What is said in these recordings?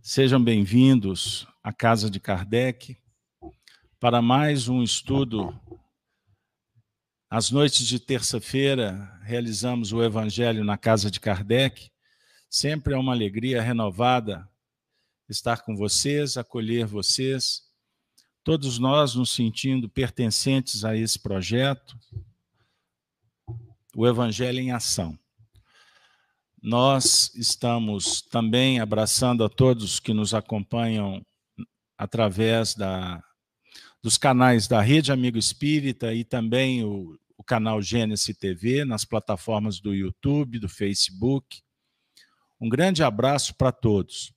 Sejam bem-vindos à Casa de Kardec para mais um estudo. Às noites de terça-feira, realizamos o Evangelho na Casa de Kardec. Sempre é uma alegria renovada estar com vocês, acolher vocês, todos nós nos sentindo pertencentes a esse projeto, o Evangelho em Ação. Nós estamos também abraçando a todos que nos acompanham através da, dos canais da Rede Amigo Espírita e também o, o canal Gênesis TV, nas plataformas do YouTube, do Facebook. Um grande abraço para todos.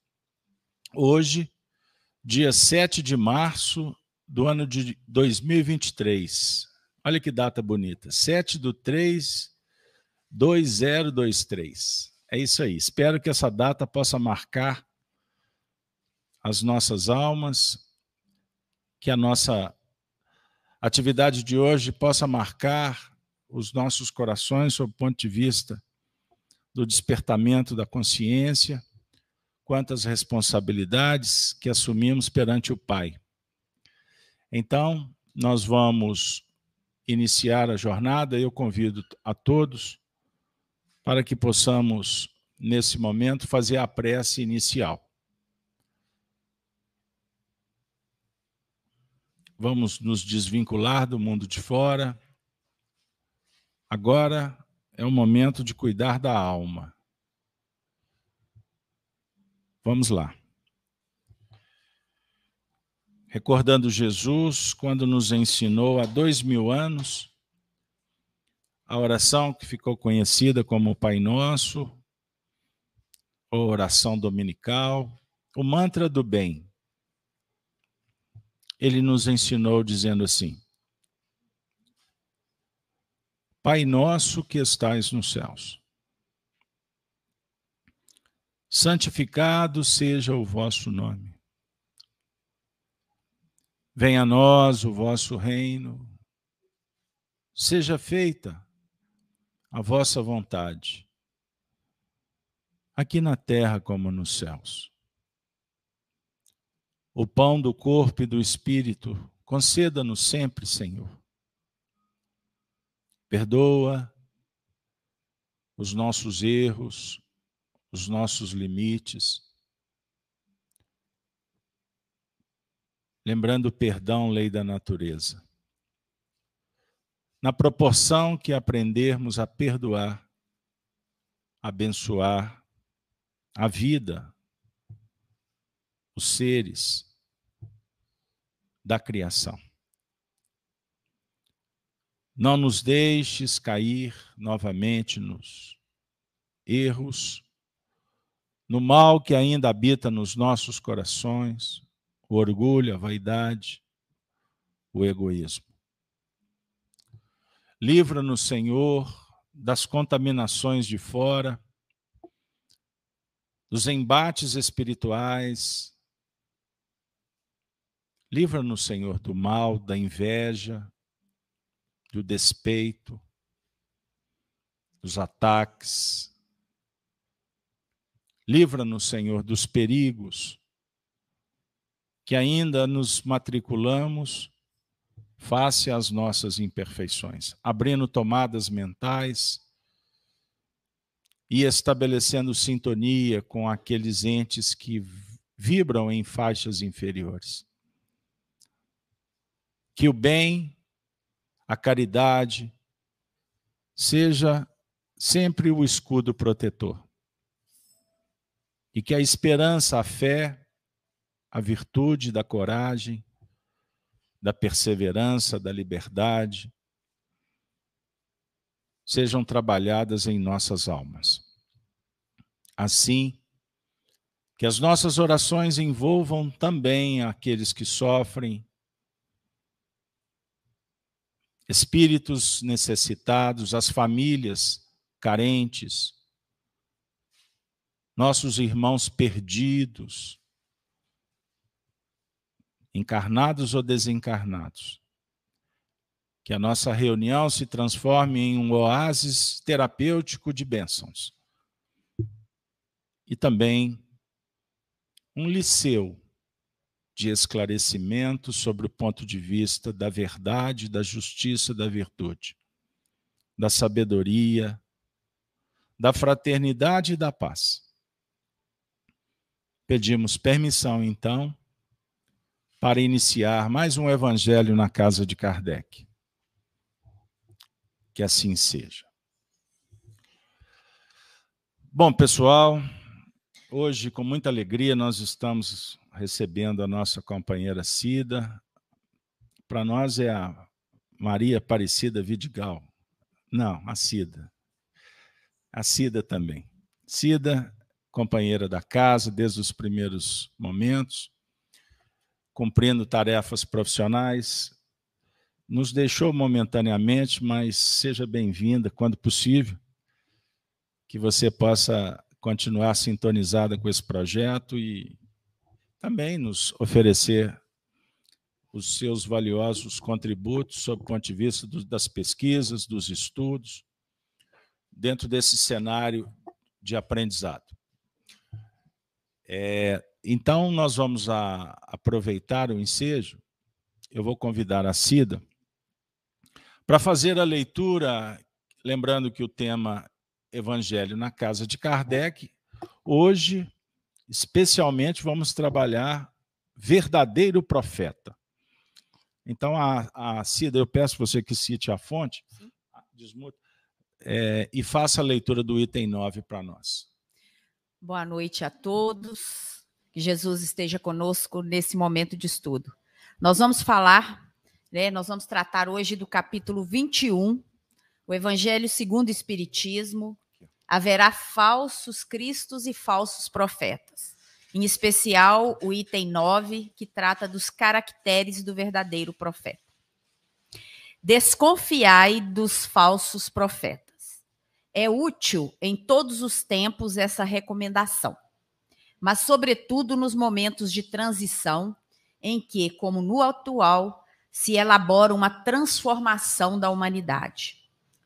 Hoje, dia 7 de março do ano de 2023. Olha que data bonita. 7 do 3, 2023. É isso aí. Espero que essa data possa marcar as nossas almas, que a nossa atividade de hoje possa marcar os nossos corações sob o ponto de vista do despertamento da consciência, quantas responsabilidades que assumimos perante o Pai. Então, nós vamos iniciar a jornada. Eu convido a todos para que possamos, nesse momento, fazer a prece inicial. Vamos nos desvincular do mundo de fora. Agora é o momento de cuidar da alma. Vamos lá. Recordando Jesus, quando nos ensinou há dois mil anos a oração que ficou conhecida como Pai Nosso, a oração dominical, o mantra do bem. Ele nos ensinou dizendo assim: Pai nosso que estais nos céus, santificado seja o vosso nome. Venha a nós o vosso reino, seja feita a vossa vontade, aqui na terra como nos céus. O pão do corpo e do espírito, conceda-nos sempre, Senhor. Perdoa os nossos erros, os nossos limites. Lembrando o perdão, lei da natureza na proporção que aprendermos a perdoar, abençoar a vida, os seres da criação. Não nos deixes cair novamente nos erros, no mal que ainda habita nos nossos corações, o orgulho, a vaidade, o egoísmo. Livra-nos, Senhor, das contaminações de fora, dos embates espirituais. Livra-nos, Senhor, do mal, da inveja, do despeito, dos ataques. Livra-nos, Senhor, dos perigos que ainda nos matriculamos face às nossas imperfeições, abrindo tomadas mentais e estabelecendo sintonia com aqueles entes que vibram em faixas inferiores. Que o bem, a caridade, seja sempre o escudo protetor. E que a esperança, a fé, a virtude da coragem, da perseverança, da liberdade, sejam trabalhadas em nossas almas. Assim, que as nossas orações envolvam também aqueles que sofrem, espíritos necessitados, as famílias carentes, nossos irmãos perdidos, encarnados ou desencarnados. Que a nossa reunião se transforme em um oásis terapêutico de bênçãos. E também um liceu de esclarecimento sobre o ponto de vista da verdade, da justiça, da virtude, da sabedoria, da fraternidade e da paz. Pedimos permissão, então, para iniciar mais um evangelho na casa de Kardec. Que assim seja. Bom, pessoal, hoje, com muita alegria, nós estamos recebendo a nossa companheira Cida. Para nós é a Maria Aparecida Vidigal. Não, a Cida. A Cida também. Cida, companheira da casa desde os primeiros momentos, cumprindo tarefas profissionais, nos deixou momentaneamente, mas seja bem-vinda quando possível, que você possa continuar sintonizada com esse projeto e também nos oferecer os seus valiosos contributos sob o ponto de vista do, das pesquisas, dos estudos, dentro desse cenário de aprendizado. É, então, nós vamos a, aproveitar o ensejo. Eu vou convidar a Cida para fazer a leitura, lembrando que o tema Evangelho na Casa de Kardec. Hoje, especialmente, vamos trabalhar verdadeiro profeta. Então, a, a Cida, eu peço você que cite a fonte, é, e faça a leitura do item 9 para nós. Boa noite a todos. Que Jesus esteja conosco nesse momento de estudo. Nós vamos falar, né, nós vamos tratar hoje do capítulo 21, o Evangelho segundo o Espiritismo. Haverá falsos cristos e falsos profetas. Em especial, o item 9, que trata dos caracteres do verdadeiro profeta. Desconfiai dos falsos profetas. É útil em todos os tempos essa recomendação mas, sobretudo, nos momentos de transição, em que, como no atual, se elabora uma transformação da humanidade.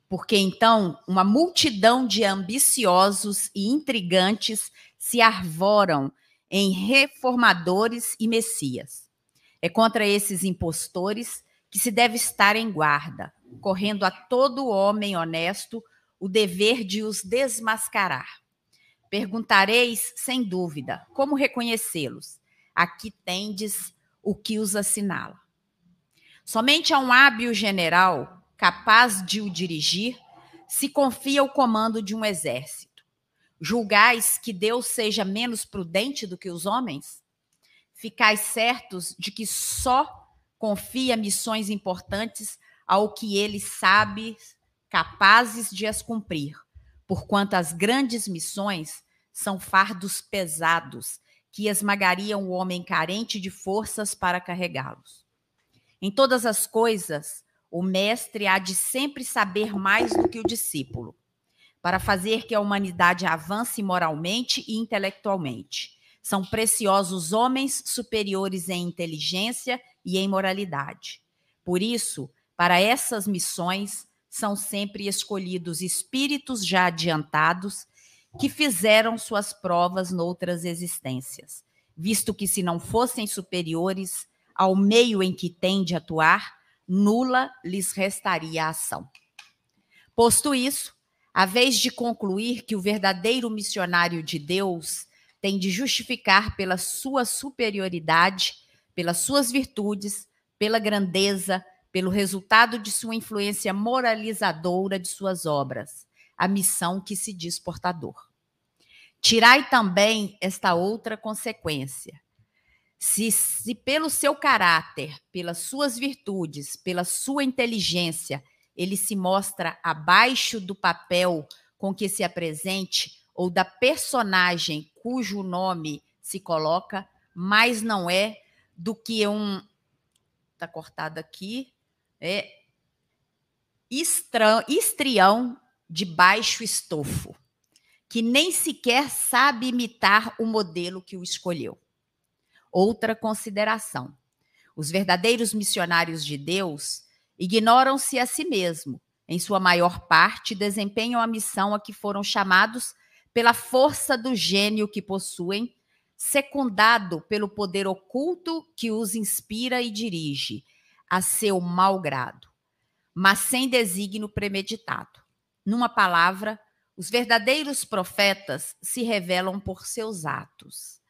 Porque então uma multidão de ambiciosos e intrigantes se arvoram em reformadores e messias. É contra esses impostores que se deve estar em guarda, correndo a todo homem honesto o dever de os desmascarar Perguntareis, sem dúvida, como reconhecê-los? Aqui tendes o que os assinala. Somente a um hábil general, capaz de o dirigir, se confia o comando de um exército. Julgais que Deus seja menos prudente do que os homens? Ficais certos de que só confia missões importantes ao que ele sabe capazes de as cumprir, porquanto as grandes missões são fardos pesados que esmagariam o homem carente de forças para carregá-los. Em todas as coisas, o mestre há de sempre saber mais do que o discípulo, para fazer que a humanidade avance moralmente e intelectualmente. São preciosos homens superiores em inteligência e em moralidade. Por isso, para essas missões, são sempre escolhidos espíritos já adiantados que fizeram suas provas noutras existências, visto que, se não fossem superiores ao meio em que têm de atuar, nula lhes restaria a ação. Posto isso, a vez de concluir que o verdadeiro missionário de Deus tem de justificar pela sua superioridade, pelas suas virtudes, pela grandeza, pelo resultado de sua influência moralizadora de suas obras, a missão que se diz portador. Tirai também esta outra consequência. Se, se pelo seu caráter, pelas suas virtudes, pela sua inteligência, ele se mostra abaixo do papel com que se apresente ou da personagem cujo nome se coloca, mas não é do que um. Está cortado aqui. É estrião de baixo estofo, que nem sequer sabe imitar o modelo que o escolheu. Outra consideração: os verdadeiros missionários de Deus ignoram-se a si mesmo. Em sua maior parte, desempenham a missão a que foram chamados pela força do gênio que possuem, secundado pelo poder oculto que os inspira e dirige a seu mau grado, mas sem desígnio premeditado. Numa palavra, os verdadeiros profetas se revelam por seus atos.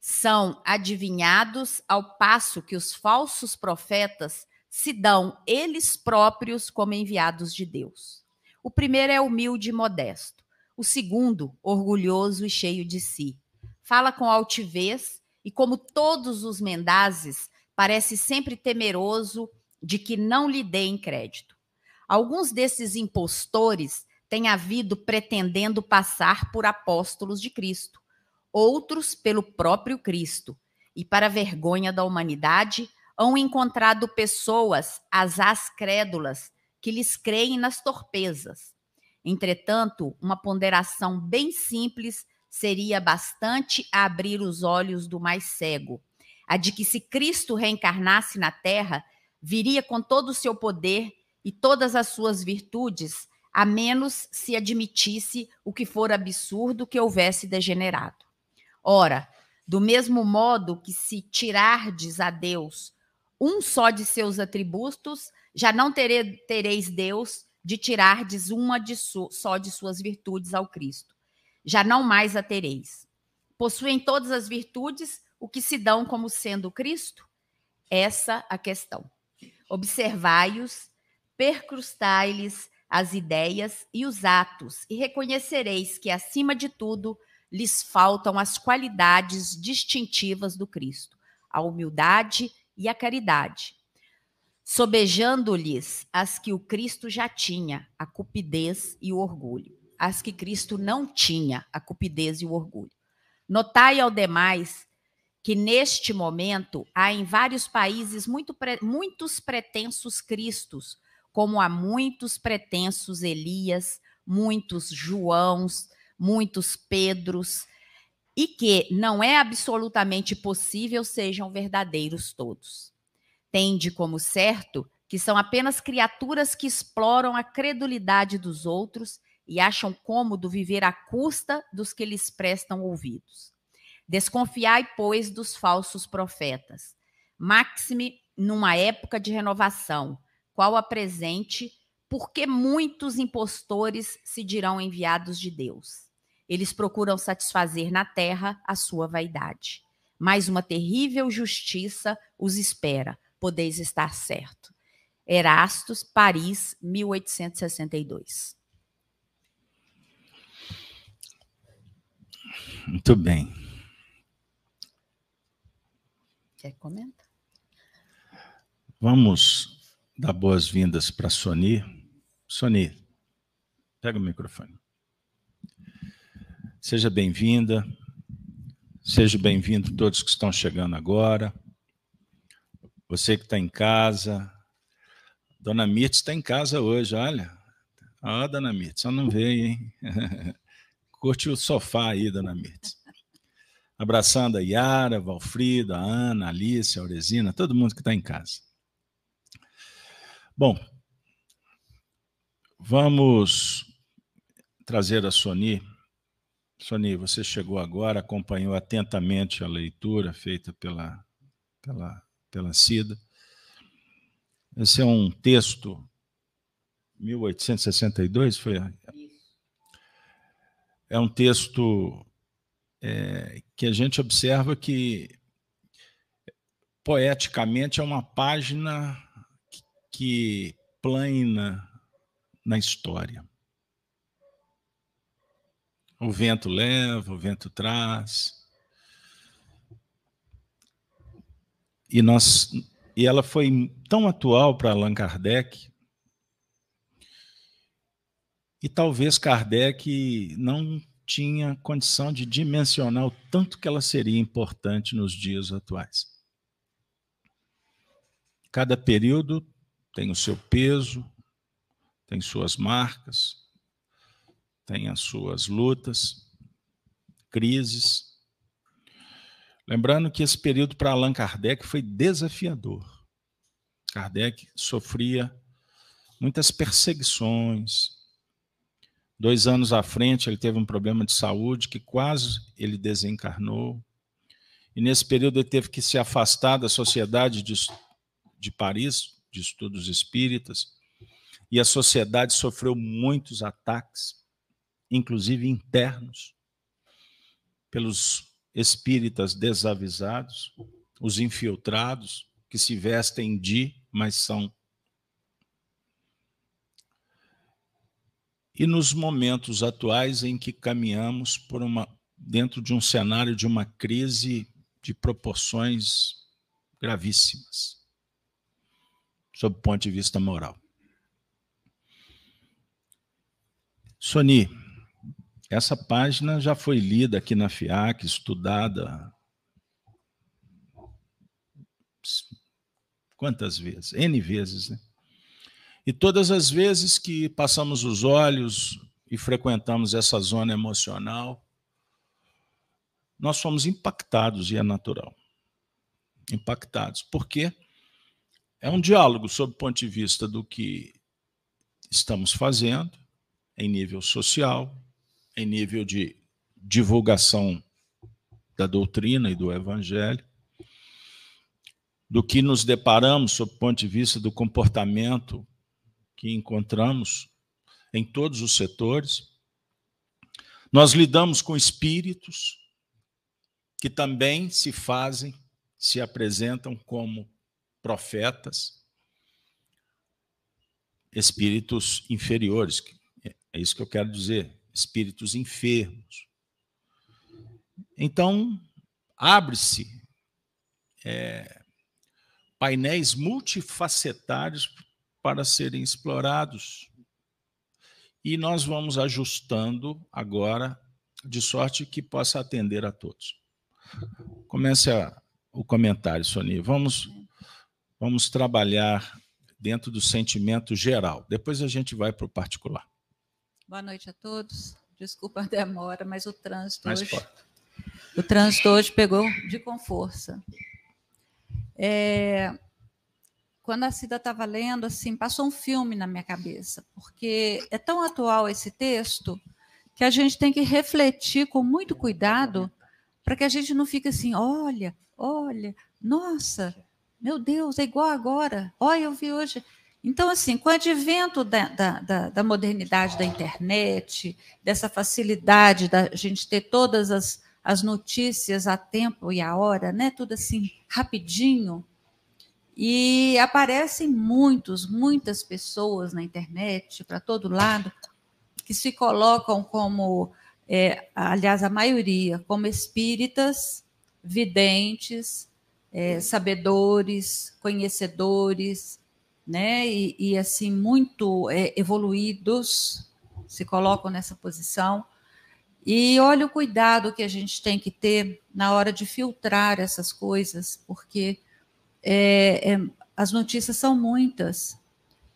São adivinhados ao passo que os falsos profetas se dão eles próprios como enviados de Deus. O primeiro é humilde e modesto, o segundo, orgulhoso e cheio de si. Fala com altivez e, como todos os mendazes, parece sempre temeroso de que não lhe deem crédito. Alguns desses impostores têm havido pretendendo passar por apóstolos de Cristo, outros pelo próprio Cristo, e para vergonha da humanidade, hão encontrado pessoas, asás crédulas, que lhes creem nas torpezas. Entretanto, uma ponderação bem simples seria bastante a abrir os olhos do mais cego, a de que se Cristo reencarnasse na terra, viria com todo o seu poder e todas as suas virtudes, a menos se admitisse o que for absurdo que houvesse degenerado. Ora, do mesmo modo que se tirardes a Deus um só de seus atributos, já não tere, tereis Deus de tirardes uma de só de suas virtudes ao Cristo. Já não mais a tereis. Possuem todas as virtudes, o que se dão como sendo Cristo? Essa a questão. Observai-os, percrustai-lhes as ideias e os atos, e reconhecereis que, acima de tudo, lhes faltam as qualidades distintivas do Cristo, a humildade e a caridade, sobejando-lhes as que o Cristo já tinha, a cupidez e o orgulho, as que Cristo não tinha, a cupidez e o orgulho. Notai ao demais que neste momento há em vários países muito muitos pretensos cristos, como há muitos pretensos Elias, muitos Joãos, muitos Pedros, e que não é absolutamente possível sejam verdadeiros todos. Tende como certo que são apenas criaturas que exploram a credulidade dos outros e acham cômodo viver à custa dos que lhes prestam ouvidos. Desconfiai, pois, dos falsos profetas. Maxime numa época de renovação, qual a presente, porque muitos impostores se dirão enviados de Deus. Eles procuram satisfazer na terra a sua vaidade. Mas uma terrível justiça os espera, podeis estar certo. Erastos, Paris, 1862. Muito bem. Quer comentar? Vamos dar boas-vindas para Sony. Sony, pega o microfone. Seja bem-vinda, seja bem-vindo todos que estão chegando agora. Você que está em casa. Dona Mirtz está em casa hoje, olha. Oh, Dona Mirtz, só não veio, hein? Curte o sofá aí, Dona Mirtz. Abraçando a Yara, Valfrida, a Ana, a Alice, a Auresina, todo mundo que está em casa. Bom, vamos trazer a Sony Sony, você chegou agora, acompanhou atentamente a leitura feita pela, pela, pela Cida. Esse é um texto, 1862, foi? É um texto é, que a gente observa que, poeticamente, é uma página que plana na história. O vento leva, o vento traz. E, nós, e ela foi tão atual para Allan Kardec, e talvez Kardec não tinha condição de dimensionar o tanto que ela seria importante nos dias atuais. Cada período tem o seu peso, tem suas marcas, tem as suas lutas, crises. Lembrando que esse período para Allan Kardec foi desafiador. Kardec sofria muitas perseguições. Dois anos à frente, ele teve um problema de saúde que quase ele desencarnou. e nesse período ele teve que se afastar da Sociedade de, de Paris, de Estudos Espíritas, e a sociedade sofreu muitos ataques, inclusive internos, pelos espíritas desavisados, os infiltrados, que se vestem de, mas são. E nos momentos atuais em que caminhamos por uma dentro de um cenário de uma crise de proporções gravíssimas, sob o ponto de vista moral. Soni, essa página já foi lida aqui na FIAC, estudada quantas vezes? N vezes, né? E todas as vezes que passamos os olhos e frequentamos essa zona emocional, nós fomos impactados, e é natural. Impactados. Porque é um diálogo sob o ponto de vista do que estamos fazendo, em nível social, em nível de divulgação da doutrina e do evangelho, do que nos deparamos sob o ponto de vista do comportamento que encontramos em todos os setores. Nós lidamos com espíritos que também se fazem, se apresentam como profetas, espíritos inferiores, é isso que eu quero dizer, espíritos enfermos. Então, abre-se é, painéis multifacetários para serem explorados. E nós vamos ajustando agora, de sorte que possa atender a todos. Comece a, o comentário, Sony. Vamos, vamos trabalhar dentro do sentimento geral. Depois a gente vai para o particular. Boa noite a todos. Desculpa a demora, mas o trânsito mas hoje. Pode. O trânsito hoje pegou de com força. É, quando a Cida estava lendo, assim, passou um filme na minha cabeça, porque é tão atual esse texto que a gente tem que refletir com muito cuidado para que a gente não fique assim, olha, olha, nossa, meu Deus, é igual agora. Olha, eu vi hoje. Então, assim, com o advento da, da, da, da modernidade da internet, dessa facilidade da gente ter todas as, as notícias a tempo e a hora, né? Tudo assim, rapidinho. E aparecem muitos, muitas pessoas na internet, para todo lado, que se colocam como, é, aliás, a maioria, como espíritas, videntes, é, sabedores, conhecedores, né? E, e assim muito é, evoluídos se colocam nessa posição. E olha o cuidado que a gente tem que ter na hora de filtrar essas coisas, porque é, é, as notícias são muitas,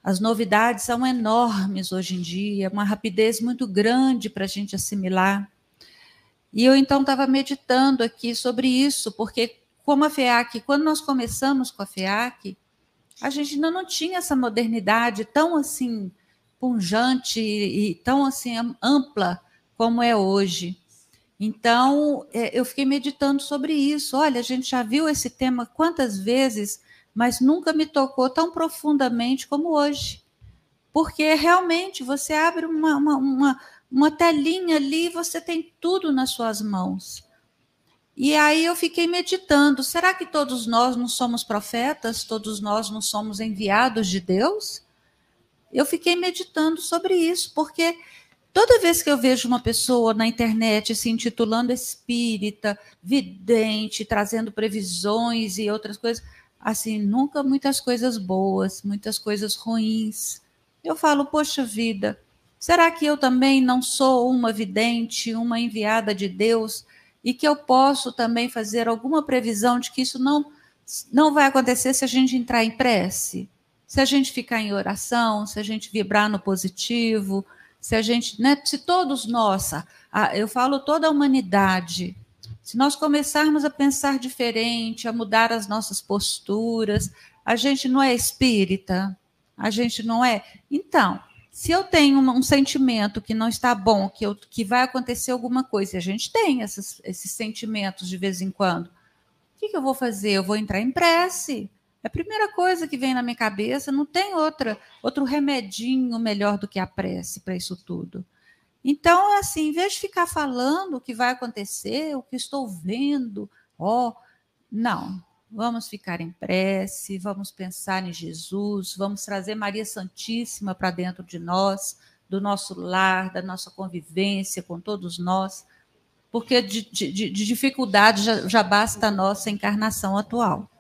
as novidades são enormes hoje em dia, uma rapidez muito grande para a gente assimilar. E eu então estava meditando aqui sobre isso, porque como a FEAC, quando nós começamos com a FEAC, a gente ainda não tinha essa modernidade tão assim punjante e tão assim ampla como é hoje. Então, é, eu fiquei meditando sobre isso. Olha, a gente já viu esse tema quantas vezes, mas nunca me tocou tão profundamente como hoje. Porque realmente você abre uma, uma, uma, uma telinha ali e você tem tudo nas suas mãos. E aí eu fiquei meditando: será que todos nós não somos profetas? Todos nós não somos enviados de Deus? Eu fiquei meditando sobre isso, porque toda vez que eu vejo uma pessoa na internet se intitulando espírita, vidente, trazendo previsões e outras coisas, assim, nunca muitas coisas boas, muitas coisas ruins. Eu falo, poxa vida, será que eu também não sou uma vidente, uma enviada de Deus? e que eu posso também fazer alguma previsão de que isso não, não vai acontecer se a gente entrar em prece, se a gente ficar em oração, se a gente vibrar no positivo, se a gente, né, se todos nós, eu falo toda a humanidade, se nós começarmos a pensar diferente, a mudar as nossas posturas, a gente não é espírita, a gente não é. Então, se eu tenho um, sentimento que não está bom, que, eu, que vai acontecer alguma coisa, e a gente tem esses, esses sentimentos de vez em quando, O que, que eu vou fazer? Eu vou entrar em prece. É a primeira coisa que vem na minha cabeça, não tem outra, outro remedinho melhor do que a prece para isso tudo. Então, é assim, em vez de ficar falando o que vai acontecer, o que estou vendo, ó, oh, não. Vamos ficar em prece, vamos pensar em Jesus, vamos trazer Maria Santíssima para dentro de nós, do nosso lar, da nossa convivência com todos nós, porque de, de, de dificuldade já, já basta a nossa encarnação atual.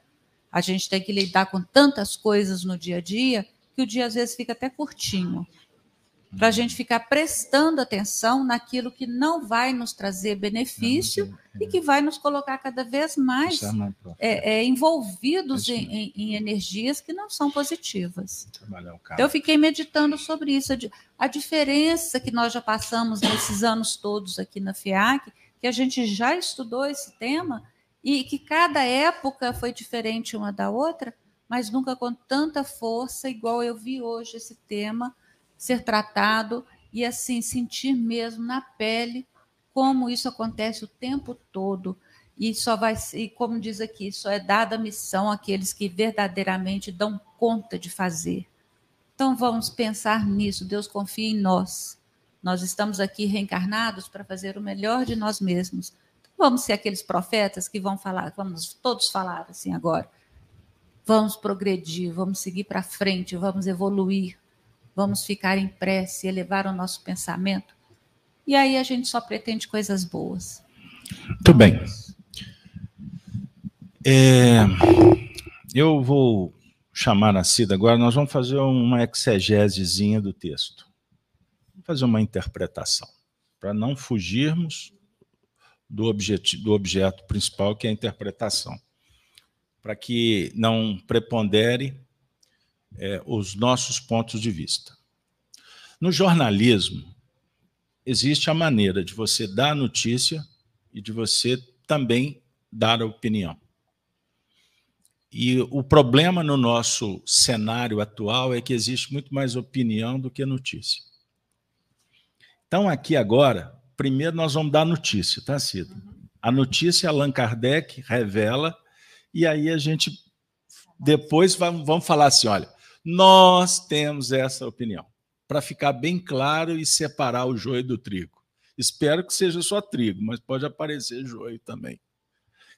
A gente tem que lidar com tantas coisas no dia a dia que o dia às vezes fica até curtinho. Para a gente ficar prestando atenção naquilo que não vai nos trazer benefício e que vai nos colocar cada vez mais é, é, envolvidos em, em, em, energias que não são positivas. Então, eu fiquei meditando sobre isso, a diferença que nós já passamos nesses anos todos aqui na FIAC, que a gente já estudou esse tema e que cada época foi diferente uma da outra, mas nunca com tanta força, igual eu vi hoje esse tema ser tratado e assim sentir mesmo na pele como isso acontece o tempo todo. E só vai e como diz aqui, só é dada a missão àqueles que verdadeiramente dão conta de fazer. Então vamos pensar nisso. Deus confia em nós. Nós estamos aqui reencarnados para fazer o melhor de nós mesmos Vamos ser aqueles profetas que vão falar, vamos todos falar assim agora. Vamos progredir, vamos seguir para frente, vamos evoluir, vamos ficar em prece, elevar o nosso pensamento. E aí a gente só pretende coisas boas. Muito bem. É, eu vou chamar a Cida agora, nós vamos fazer uma exegesezinha do texto. Vamos fazer uma interpretação, para não fugirmos do, objeto, do objeto principal, que é a interpretação, para que não prepondere é, os nossos pontos de vista. No jornalismo, existe a maneira de você dar a notícia e de você também dar a opinião. E o problema no nosso cenário atual é que existe muito mais opinião do que notícia. Então, aqui agora, primeiro nós vamos dar a notícia, tá, Cida? A notícia Allan Kardec revela, e aí a gente depois vamos falar assim: olha, nós temos essa opinião, para ficar bem claro e separar o joio do trigo. Espero que seja só trigo, mas pode aparecer joio também.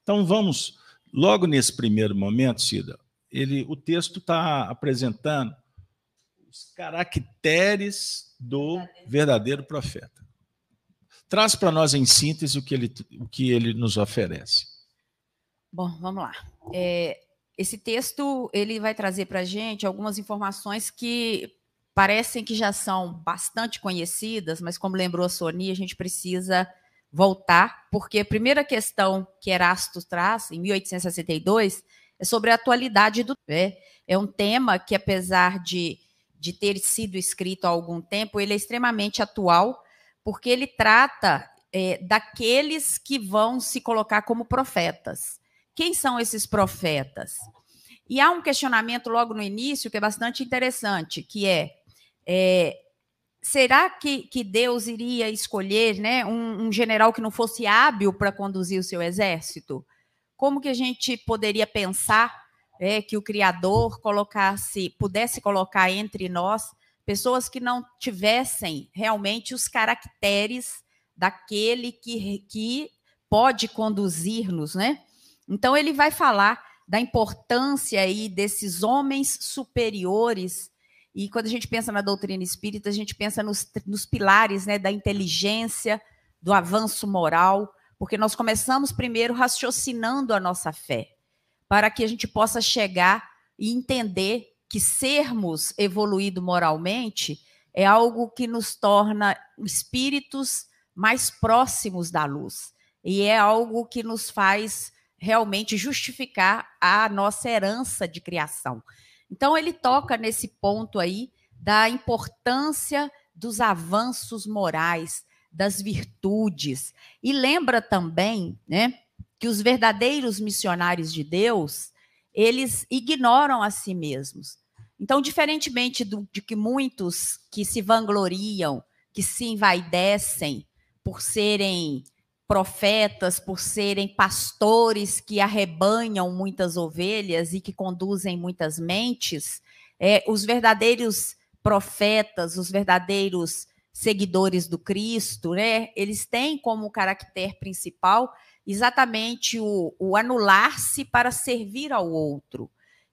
Então vamos, logo nesse primeiro momento, Cida, ele, o texto está apresentando os caracteres do verdadeiro profeta. Traz para nós em síntese o que ele, o que ele nos oferece. Bom, vamos lá. É, esse texto ele vai trazer para a gente algumas informações que parecem que já são bastante conhecidas, mas como lembrou a Sony, a gente precisa voltar, porque a primeira questão que Erasto traz, em 1862, é sobre a atualidade do é, é um tema que, apesar de, de ter sido escrito há algum tempo, ele é extremamente atual porque ele trata é, daqueles que vão se colocar como profetas. Quem são esses profetas? E há um questionamento logo no início que é bastante interessante, que é, é será que, que, Deus iria escolher né, um, um general que não fosse hábil para conduzir o seu exército? Como que a gente poderia pensar é, que o Criador colocasse, pudesse colocar entre nós pessoas que não tivessem realmente os caracteres daquele que, que pode conduzir-nos, né? Então ele vai falar da importância aí desses homens superiores e quando a gente pensa na doutrina espírita, a gente pensa nos, nos pilares né, da inteligência, do avanço moral, porque nós começamos primeiro raciocinando a nossa fé, para que a gente possa chegar e entender que sermos evoluído moralmente é algo que nos torna espíritos mais próximos da luz. E é algo que nos faz realmente justificar a nossa herança de criação. Então, ele toca nesse ponto aí da importância dos avanços morais, das virtudes. E lembra também né, que os verdadeiros missionários de Deus, eles ignoram a si mesmos. Então, diferentemente do, de que muitos que se vangloriam, que se envaidecem por serem profetas, por serem pastores que arrebanham muitas ovelhas e que conduzem muitas mentes, é, os verdadeiros profetas, os verdadeiros seguidores do Cristo, né, eles têm como caractere principal exatamente o, o anular-se para servir ao outro.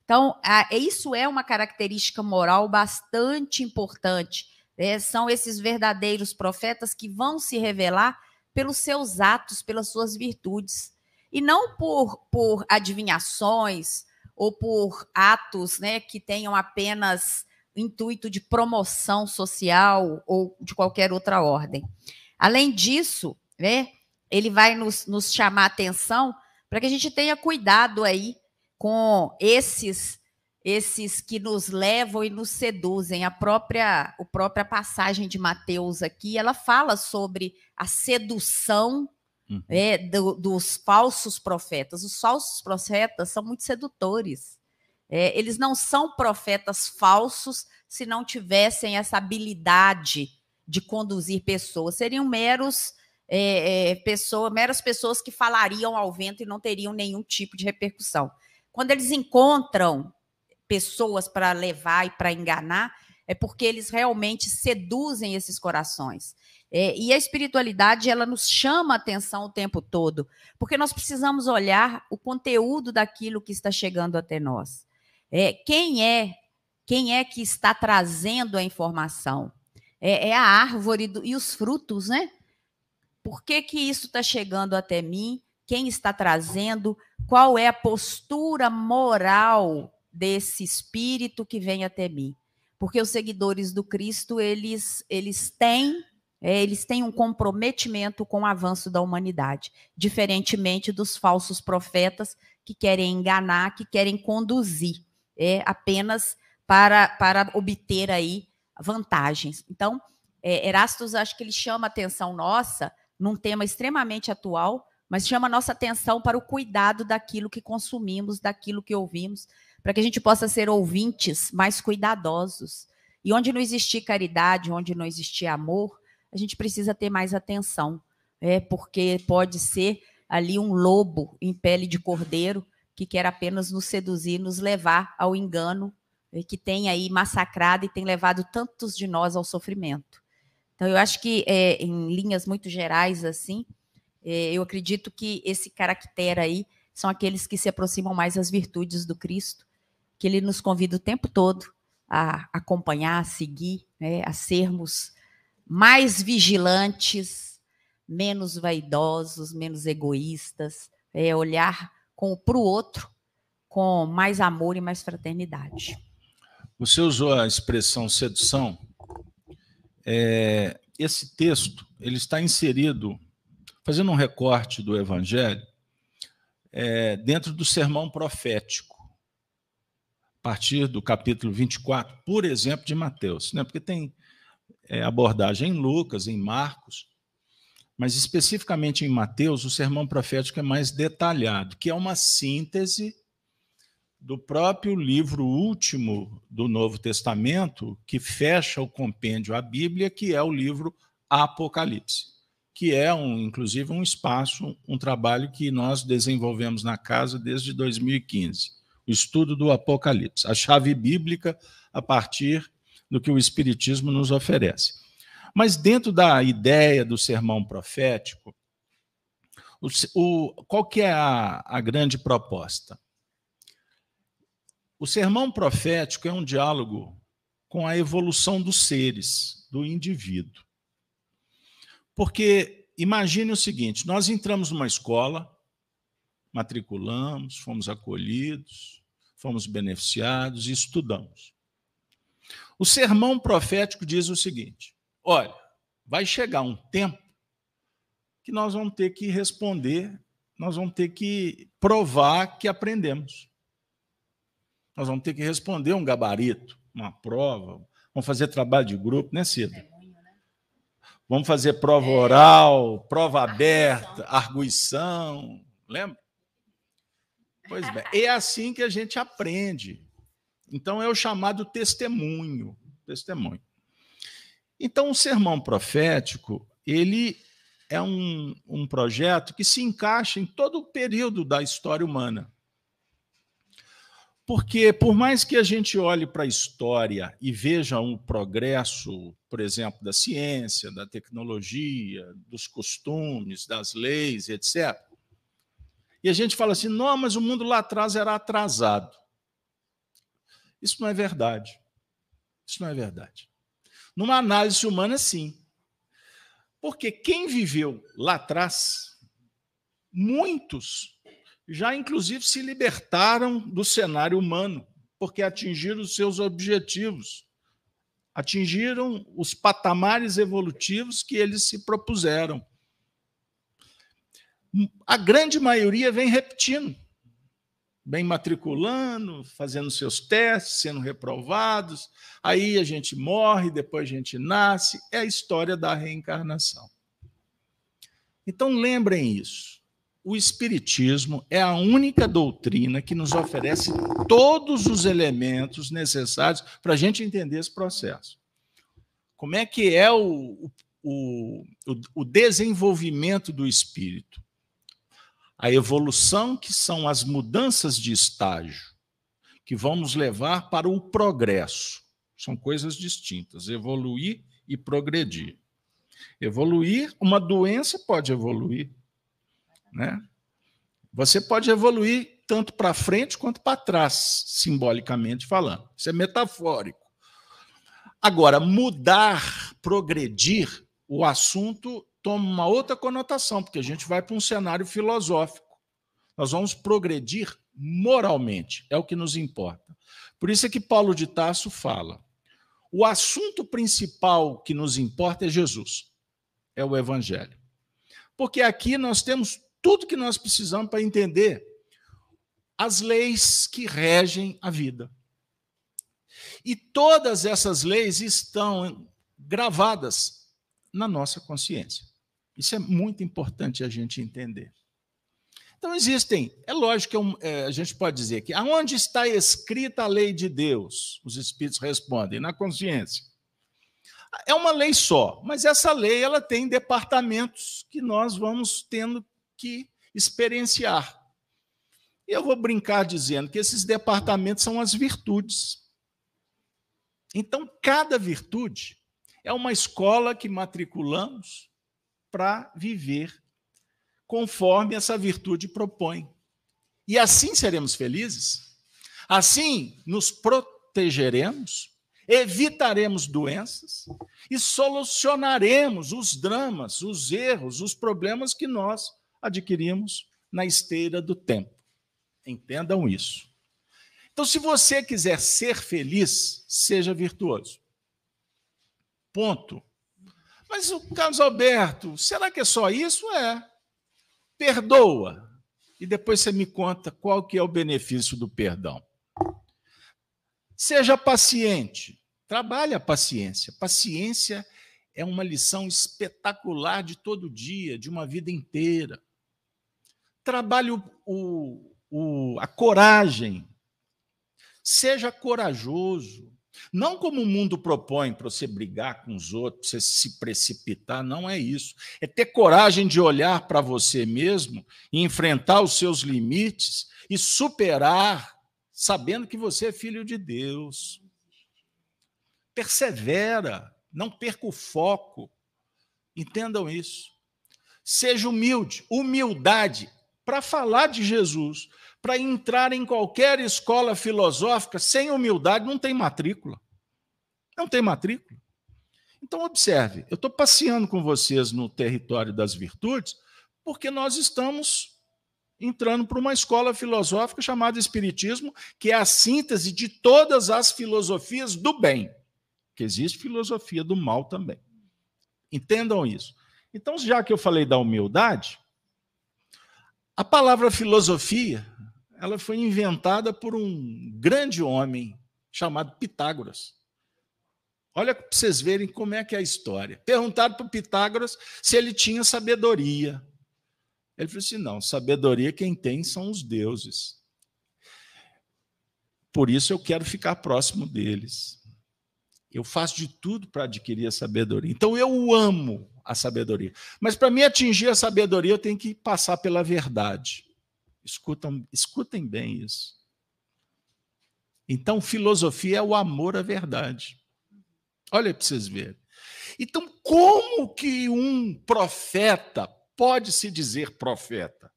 Então, a, isso é uma característica moral bastante importante. Né? São esses verdadeiros profetas que vão se revelar pelos seus atos, pelas suas virtudes. E não por, por adivinhações ou por atos né, que tenham apenas intuito de promoção social ou de qualquer outra ordem. Além disso, né, ele vai nos, nos chamar a atenção para que a gente tenha cuidado aí com esses esses que nos levam e nos seduzem. A própria, a própria passagem de Mateus aqui, ela fala sobre a sedução uhum. é, do, dos falsos profetas. Os falsos profetas são muito sedutores. É, eles não são profetas falsos se não tivessem essa habilidade de conduzir pessoas. Seriam meros é, é, pessoa, meras pessoas que falariam ao vento e não teriam nenhum tipo de repercussão. Quando eles encontram pessoas para levar e para enganar, é porque eles realmente seduzem esses corações. É, e a espiritualidade, ela nos chama a atenção o tempo todo, porque nós precisamos olhar o conteúdo daquilo que está chegando até nós. É, quem é, quem é que está trazendo a informação? É, é a árvore do, e os frutos, né? Por que, que isso está chegando até mim? Quem está trazendo? Qual é a postura moral desse espírito que vem até mim. Porque os seguidores do Cristo, eles, eles têm é, eles têm um comprometimento com o avanço da humanidade, diferentemente dos falsos profetas que querem enganar, que querem conduzir, é, apenas para, para obter aí vantagens. Então, é, Erastus, acho que ele chama a atenção nossa num tema extremamente atual, mas chama nossa atenção para o cuidado daquilo que consumimos, daquilo que ouvimos, para que a gente possa ser ouvintes mais cuidadosos. E onde não existir caridade, onde não existir amor, a gente precisa ter mais atenção, é, porque pode ser ali um lobo em pele de cordeiro que quer apenas nos seduzir, nos levar ao engano, e que tem aí massacrado e tem levado tantos de nós ao sofrimento. Então, eu acho que, é, em linhas muito gerais, assim, eu acredito que esse caractere aí são aqueles que se aproximam mais às virtudes do Cristo que ele nos convida o tempo todo a acompanhar, a seguir, né, a sermos mais vigilantes, menos vaidosos, menos egoístas, é, olhar para o outro com mais amor e mais fraternidade. Você usou a expressão sedução. É, esse texto ele está inserido, fazendo um recorte do Evangelho, é, dentro do sermão profético partir do capítulo 24, por exemplo, de Mateus, né? porque tem é, abordagem em Lucas, em Marcos, mas especificamente em Mateus, o sermão profético é mais detalhado, que é uma síntese do próprio livro último do Novo Testamento, que fecha o compêndio à Bíblia, que é o livro Apocalipse, que é, um, inclusive, um espaço, um trabalho que nós desenvolvemos na casa desde 2015 o estudo do Apocalipse, a chave bíblica a partir do que o Espiritismo nos oferece. Mas dentro da ideia do sermão profético, o, o, qual que é a, a grande proposta? O sermão profético é um diálogo com a evolução dos seres, do indivíduo. Porque imagine o seguinte: nós entramos numa escola, matriculamos, fomos acolhidos, fomos beneficiados e estudamos. O sermão profético diz o seguinte: olha, vai chegar um tempo que nós vamos ter que responder, nós vamos ter que provar que aprendemos. Nós vamos ter que responder um gabarito, uma prova, vamos fazer trabalho de grupo, né, Cida? Vamos fazer prova oral, prova aberta, arguição, lembra? Pois bem, é assim que a gente aprende. Então é o chamado testemunho, testemunho. Então o sermão profético, ele é um, um projeto que se encaixa em todo o período da história humana. Porque, por mais que a gente olhe para a história e veja um progresso, por exemplo, da ciência, da tecnologia, dos costumes, das leis, etc., e a gente fala assim: não, mas o mundo lá atrás era atrasado. Isso não é verdade. Isso não é verdade. Numa análise humana, sim. Porque quem viveu lá atrás, muitos já inclusive se libertaram do cenário humano, porque atingiram os seus objetivos, atingiram os patamares evolutivos que eles se propuseram. A grande maioria vem repetindo, vem matriculando, fazendo seus testes, sendo reprovados, aí a gente morre, depois a gente nasce, é a história da reencarnação. Então lembrem isso o Espiritismo é a única doutrina que nos oferece todos os elementos necessários para a gente entender esse processo. Como é que é o, o, o desenvolvimento do espírito? A evolução, que são as mudanças de estágio, que vão nos levar para o progresso. São coisas distintas, evoluir e progredir. Evoluir, uma doença pode evoluir, né? Você pode evoluir tanto para frente quanto para trás, simbolicamente falando. Isso é metafórico. Agora, mudar, progredir, o assunto toma uma outra conotação, porque a gente vai para um cenário filosófico. Nós vamos progredir moralmente, é o que nos importa. Por isso é que Paulo de Tarso fala: o assunto principal que nos importa é Jesus, é o Evangelho. Porque aqui nós temos tudo que nós precisamos para entender as leis que regem a vida. E todas essas leis estão gravadas na nossa consciência. Isso é muito importante a gente entender. Então, existem, é lógico que é, a gente pode dizer que aonde está escrita a lei de Deus? Os espíritos respondem, na consciência. É uma lei só, mas essa lei ela tem departamentos que nós vamos tendo que experienciar. E eu vou brincar dizendo que esses departamentos são as virtudes. Então, cada virtude é uma escola que matriculamos para viver conforme essa virtude propõe. E assim seremos felizes, assim nos protegeremos, evitaremos doenças e solucionaremos os dramas, os erros, os problemas que nós adquirimos na esteira do tempo. Entendam isso. Então, se você quiser ser feliz, seja virtuoso. Ponto. Mas o Carlos Alberto, será que é só isso? É. Perdoa. E depois você me conta qual que é o benefício do perdão. Seja paciente. Trabalhe a paciência. Paciência é uma lição espetacular de todo dia, de uma vida inteira trabalhe o, o, o, a coragem. Seja corajoso. Não como o mundo propõe para você brigar com os outros, você se precipitar, não é isso. É ter coragem de olhar para você mesmo e enfrentar os seus limites e superar, sabendo que você é filho de Deus. Persevera, não perca o foco. Entendam isso. Seja humilde. Humildade para falar de Jesus, para entrar em qualquer escola filosófica, sem humildade, não tem matrícula. Não tem matrícula. Então, observe, eu estou passeando com vocês no território das virtudes, porque nós estamos entrando para uma escola filosófica chamada Espiritismo, que é a síntese de todas as filosofias do bem, que existe filosofia do mal também. Entendam isso. Então, já que eu falei da humildade, a palavra filosofia, ela foi inventada por um grande homem chamado Pitágoras. Olha para vocês verem como é que é a história. Perguntaram para Pitágoras se ele tinha sabedoria. Ele falou assim: não, sabedoria quem tem são os deuses. Por isso eu quero ficar próximo deles. Eu faço de tudo para adquirir a sabedoria. Então eu amo a sabedoria. Mas para mim atingir a sabedoria, eu tenho que passar pela verdade. Escutam, escutem bem isso. Então, filosofia é o amor à verdade. Olha para vocês verem. Então, como que um profeta pode se dizer profeta?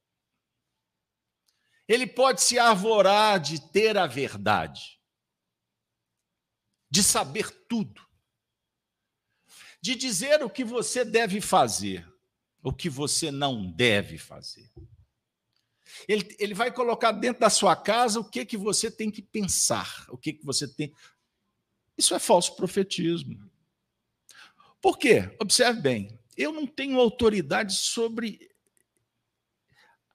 Ele pode se arvorar de ter a verdade, de saber tudo, de dizer o que você deve fazer, o que você não deve fazer. Ele, ele vai colocar dentro da sua casa o que, que você tem que pensar, o que, que você tem. Isso é falso profetismo. Por quê? Observe bem, eu não tenho autoridade sobre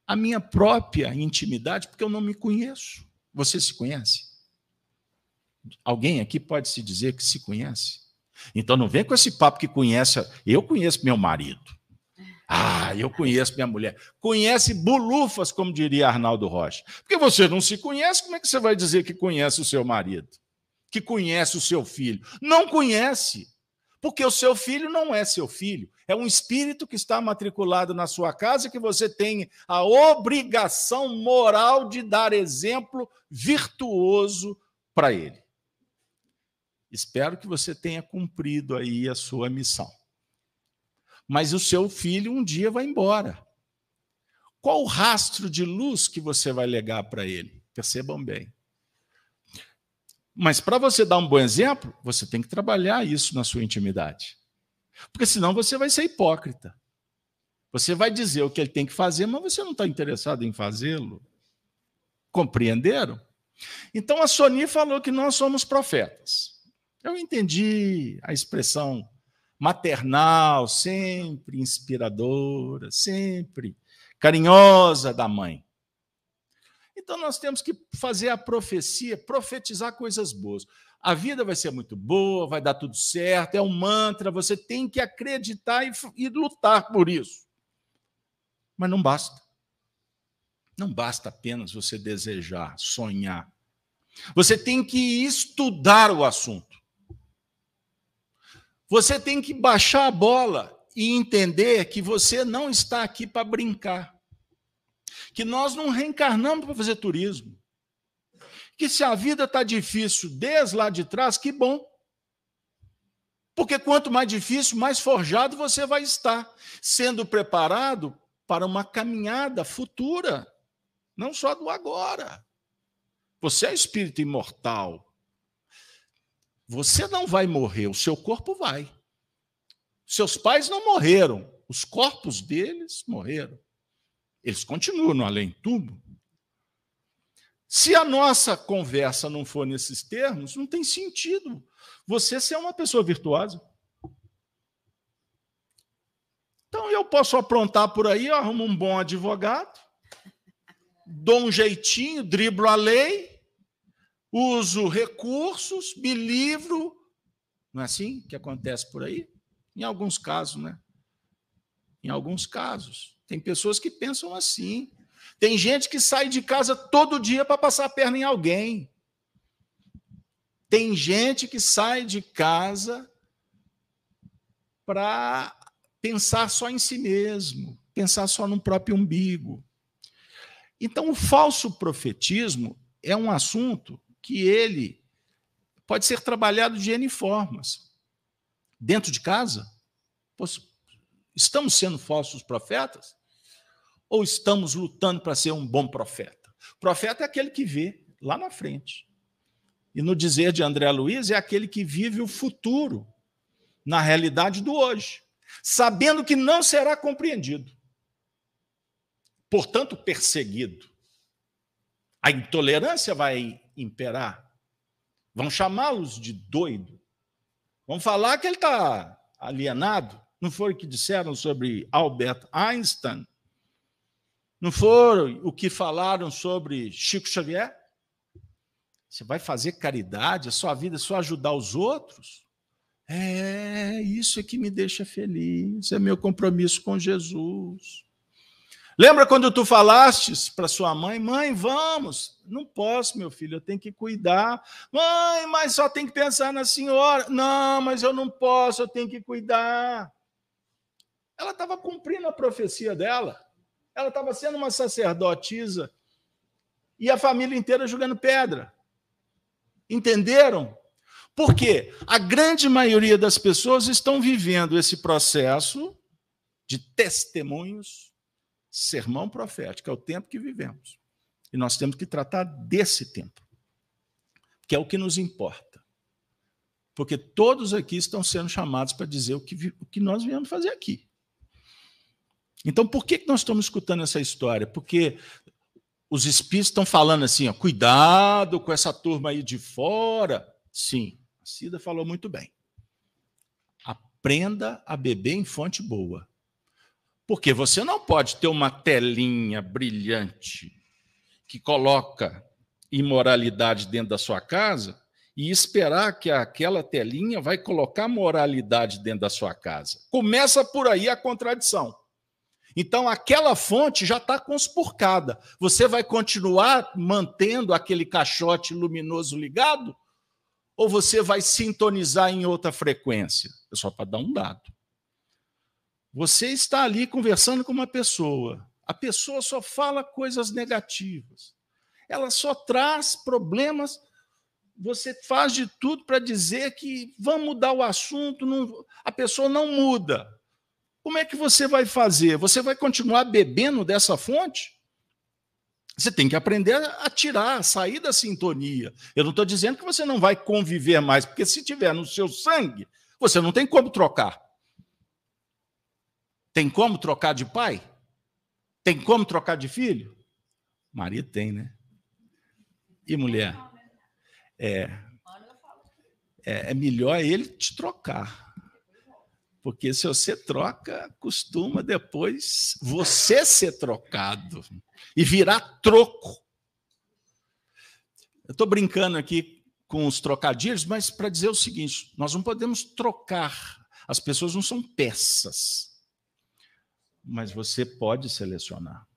a minha própria intimidade, porque eu não me conheço. Você se conhece? Alguém aqui pode se dizer que se conhece? Então não vem com esse papo que conhece. Eu conheço meu marido. Ah, eu conheço minha mulher. Conhece bulufas, como diria Arnaldo Rocha. Porque você não se conhece, como é que você vai dizer que conhece o seu marido? Que conhece o seu filho? Não conhece. Porque o seu filho não é seu filho. É um espírito que está matriculado na sua casa que você tem a obrigação moral de dar exemplo virtuoso para ele. Espero que você tenha cumprido aí a sua missão mas o seu filho um dia vai embora. Qual o rastro de luz que você vai legar para ele? Percebam bem. Mas para você dar um bom exemplo, você tem que trabalhar isso na sua intimidade. Porque senão você vai ser hipócrita. Você vai dizer o que ele tem que fazer, mas você não está interessado em fazê-lo. Compreenderam? Então a Sony falou que nós somos profetas. Eu entendi a expressão maternal, sempre inspiradora, sempre carinhosa da mãe. Então nós temos que fazer a profecia, profetizar coisas boas. A vida vai ser muito boa, vai dar tudo certo, é um mantra, você tem que acreditar e, e lutar por isso. Mas não basta. Não basta apenas você desejar, sonhar. Você tem que estudar o assunto. Você tem que baixar a bola e entender que você não está aqui para brincar. Que nós não reencarnamos para fazer turismo. Que se a vida está difícil desde lá de trás, que bom. Porque quanto mais difícil, mais forjado você vai estar, sendo preparado para uma caminhada futura, não só do agora. Você é espírito imortal. Você não vai morrer, o seu corpo vai. Seus pais não morreram, os corpos deles morreram. Eles continuam no além-túmulo. Se a nossa conversa não for nesses termos, não tem sentido você ser uma pessoa virtuosa. Então eu posso aprontar por aí, arrumo um bom advogado, dou um jeitinho, driblo a lei, uso recursos, me livro. Não é assim que acontece por aí? Em alguns casos, né? Em alguns casos. Tem pessoas que pensam assim. Tem gente que sai de casa todo dia para passar a perna em alguém. Tem gente que sai de casa para pensar só em si mesmo, pensar só no próprio umbigo. Então, o falso profetismo é um assunto que ele pode ser trabalhado de N formas. Dentro de casa, estamos sendo falsos profetas? Ou estamos lutando para ser um bom profeta? profeta é aquele que vê lá na frente. E no dizer de André Luiz, é aquele que vive o futuro na realidade do hoje, sabendo que não será compreendido, portanto, perseguido. A intolerância vai imperar. Vão chamá-los de doido. Vão falar que ele está alienado. Não foi o que disseram sobre Albert Einstein? Não foi o que falaram sobre Chico Xavier? Você vai fazer caridade, a sua vida é só ajudar os outros? É, isso é que me deixa feliz, é meu compromisso com Jesus. Lembra quando tu falastes para sua mãe, mãe, vamos? Não posso, meu filho, eu tenho que cuidar. Mãe, mas só tem que pensar na senhora. Não, mas eu não posso, eu tenho que cuidar. Ela estava cumprindo a profecia dela. Ela estava sendo uma sacerdotisa. E a família inteira jogando pedra. Entenderam? Porque a grande maioria das pessoas estão vivendo esse processo de testemunhos, sermão profético, é o tempo que vivemos. E nós temos que tratar desse tempo, que é o que nos importa. Porque todos aqui estão sendo chamados para dizer o que, o que nós viemos fazer aqui. Então, por que nós estamos escutando essa história? Porque os espíritos estão falando assim, ó, cuidado com essa turma aí de fora. Sim, a Cida falou muito bem. Aprenda a beber em fonte boa. Porque você não pode ter uma telinha brilhante que coloca imoralidade dentro da sua casa e esperar que aquela telinha vai colocar moralidade dentro da sua casa. Começa por aí a contradição. Então, aquela fonte já está conspurcada. Você vai continuar mantendo aquele caixote luminoso ligado? Ou você vai sintonizar em outra frequência? É só para dar um dado. Você está ali conversando com uma pessoa. A pessoa só fala coisas negativas. Ela só traz problemas. Você faz de tudo para dizer que vamos mudar o assunto. Não... a pessoa não muda. Como é que você vai fazer? Você vai continuar bebendo dessa fonte? Você tem que aprender a tirar, a sair da sintonia. Eu não estou dizendo que você não vai conviver mais, porque se tiver no seu sangue, você não tem como trocar. Tem como trocar de pai? Tem como trocar de filho? Maria tem, né? E mulher? É, é, é melhor ele te trocar. Porque se você troca, costuma depois você ser trocado e virar troco. Eu estou brincando aqui com os trocadilhos, mas para dizer o seguinte: nós não podemos trocar. As pessoas não são peças. Mas você pode selecionar.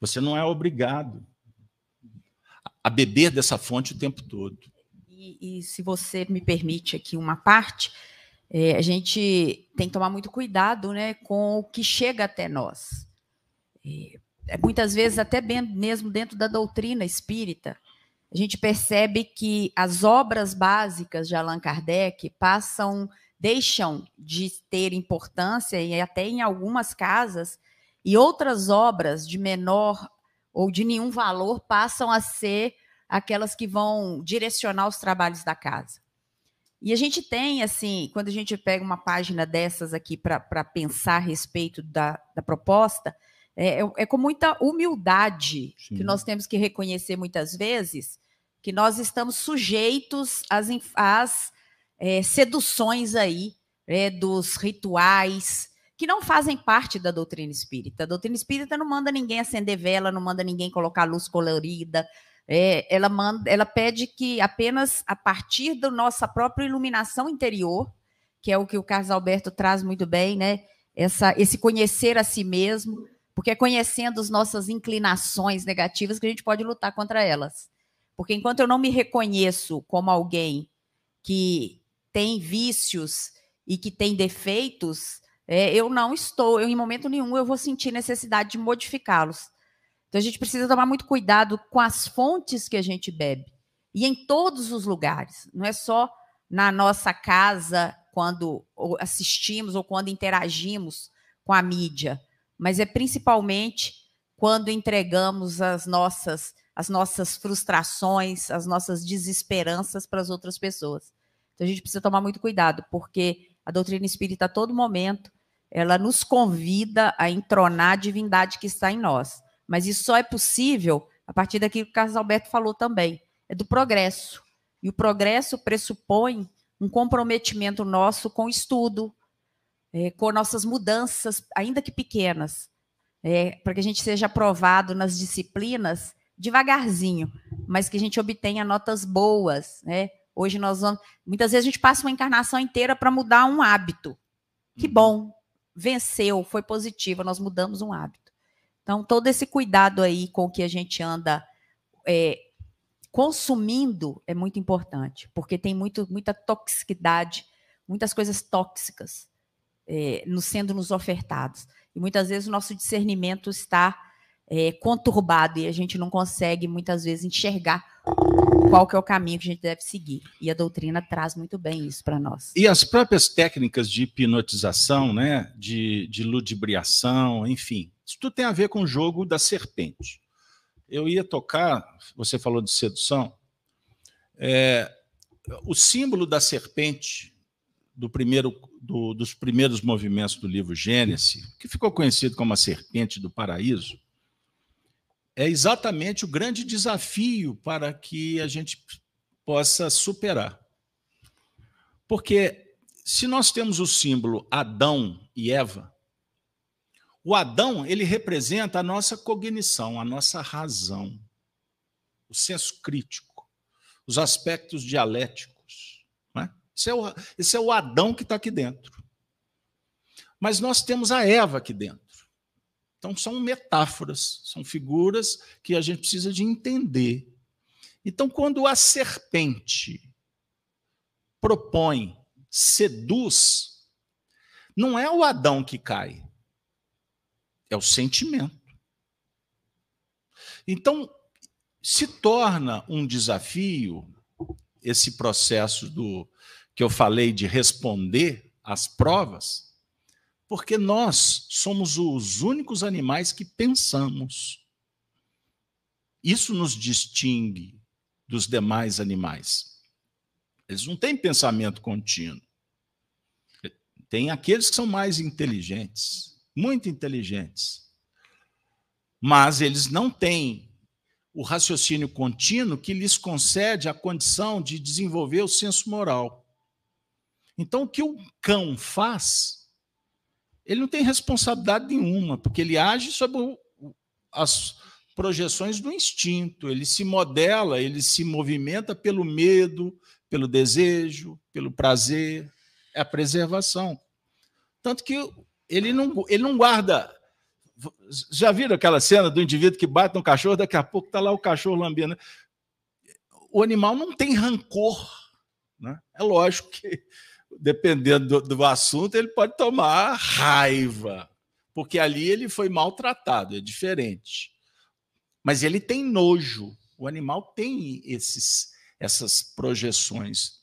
Você não é obrigado a beber dessa fonte o tempo todo. E, e se você me permite aqui uma parte, é, a gente tem que tomar muito cuidado né, com o que chega até nós. É, é, muitas vezes, até bem, mesmo dentro da doutrina espírita, a gente percebe que as obras básicas de Allan Kardec passam, deixam de ter importância, e até em algumas casas, e outras obras de menor ou de nenhum valor passam a ser aquelas que vão direcionar os trabalhos da casa. E a gente tem, assim, quando a gente pega uma página dessas aqui para pensar a respeito da, da proposta, é, é, é com muita humildade Sim. que nós temos que reconhecer muitas vezes que nós estamos sujeitos às, às é, seduções aí é, dos rituais que não fazem parte da doutrina espírita. A doutrina espírita não manda ninguém acender vela, não manda ninguém colocar luz colorida, é, ela, manda, ela pede que apenas a partir da nossa própria iluminação interior, que é o que o Carlos Alberto traz muito bem, né? Essa, esse conhecer a si mesmo, porque é conhecendo as nossas inclinações negativas que a gente pode lutar contra elas. Porque enquanto eu não me reconheço como alguém que tem vícios e que tem defeitos, é, eu não estou, eu, em momento nenhum eu vou sentir necessidade de modificá-los. Então a gente precisa tomar muito cuidado com as fontes que a gente bebe. E em todos os lugares, não é só na nossa casa quando assistimos ou quando interagimos com a mídia, mas é principalmente quando entregamos as nossas as nossas frustrações, as nossas desesperanças para as outras pessoas. Então a gente precisa tomar muito cuidado, porque a doutrina espírita a todo momento ela nos convida a entronar a divindade que está em nós. Mas isso só é possível a partir daquilo que o Carlos Alberto falou também, é do progresso. E o progresso pressupõe um comprometimento nosso com o estudo, é, com nossas mudanças, ainda que pequenas, é, para que a gente seja aprovado nas disciplinas devagarzinho, mas que a gente obtenha notas boas. Né? Hoje nós vamos. Muitas vezes a gente passa uma encarnação inteira para mudar um hábito. Que uhum. bom, venceu, foi positivo, nós mudamos um hábito. Então, todo esse cuidado aí com que a gente anda é, consumindo é muito importante, porque tem muito, muita toxicidade, muitas coisas tóxicas é, nos sendo nos ofertados. E muitas vezes o nosso discernimento está é, conturbado e a gente não consegue muitas vezes enxergar qual que é o caminho que a gente deve seguir. E a doutrina traz muito bem isso para nós. E as próprias técnicas de hipnotização, né, de, de ludibriação, enfim, isso tudo tem a ver com o jogo da serpente. Eu ia tocar, você falou de sedução, é, o símbolo da serpente do primeiro, do, dos primeiros movimentos do livro Gênesis, que ficou conhecido como a serpente do paraíso, é exatamente o grande desafio para que a gente possa superar. Porque se nós temos o símbolo Adão e Eva, o Adão, ele representa a nossa cognição, a nossa razão, o senso crítico, os aspectos dialéticos. Né? Esse, é o, esse é o Adão que está aqui dentro. Mas nós temos a Eva aqui dentro. Então, são metáforas, são figuras que a gente precisa de entender. Então, quando a serpente propõe, seduz, não é o Adão que cai, é o sentimento. Então, se torna um desafio esse processo do que eu falei de responder às provas, porque nós somos os únicos animais que pensamos. Isso nos distingue dos demais animais. Eles não têm pensamento contínuo. Tem aqueles que são mais inteligentes, muito inteligentes. Mas eles não têm o raciocínio contínuo que lhes concede a condição de desenvolver o senso moral. Então, o que o cão faz ele não tem responsabilidade nenhuma, porque ele age sobre as projeções do instinto, ele se modela, ele se movimenta pelo medo, pelo desejo, pelo prazer, é a preservação. Tanto que ele não, ele não guarda. Já viram aquela cena do indivíduo que bate no cachorro, daqui a pouco está lá o cachorro lambendo? O animal não tem rancor. Né? É lógico que dependendo do, do assunto, ele pode tomar raiva, porque ali ele foi maltratado, é diferente. Mas ele tem nojo. O animal tem esses, essas projeções.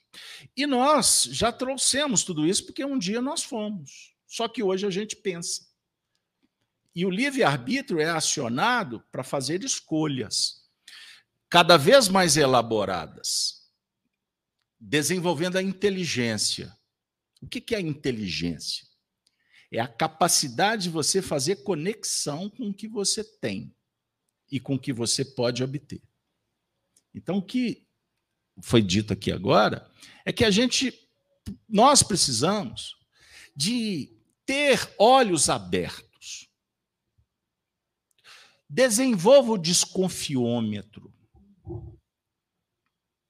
E nós já trouxemos tudo isso porque um dia nós fomos. Só que hoje a gente pensa. E o livre-arbítrio é acionado para fazer escolhas cada vez mais elaboradas, desenvolvendo a inteligência. O que é inteligência? É a capacidade de você fazer conexão com o que você tem e com o que você pode obter. Então, o que foi dito aqui agora é que a gente, nós precisamos de ter olhos abertos. Desenvolva o desconfiômetro.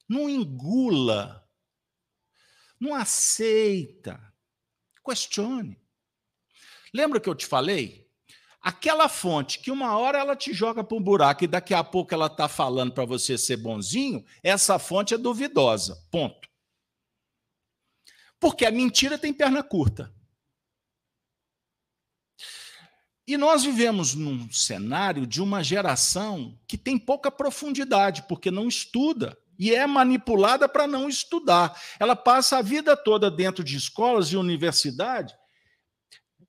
Não engula não aceita. Questione. Lembra que eu te falei? Aquela fonte que uma hora ela te joga para um buraco e daqui a pouco ela está falando para você ser bonzinho, essa fonte é duvidosa. Ponto. Porque a mentira tem perna curta. E nós vivemos num cenário de uma geração que tem pouca profundidade, porque não estuda e é manipulada para não estudar. Ela passa a vida toda dentro de escolas e universidade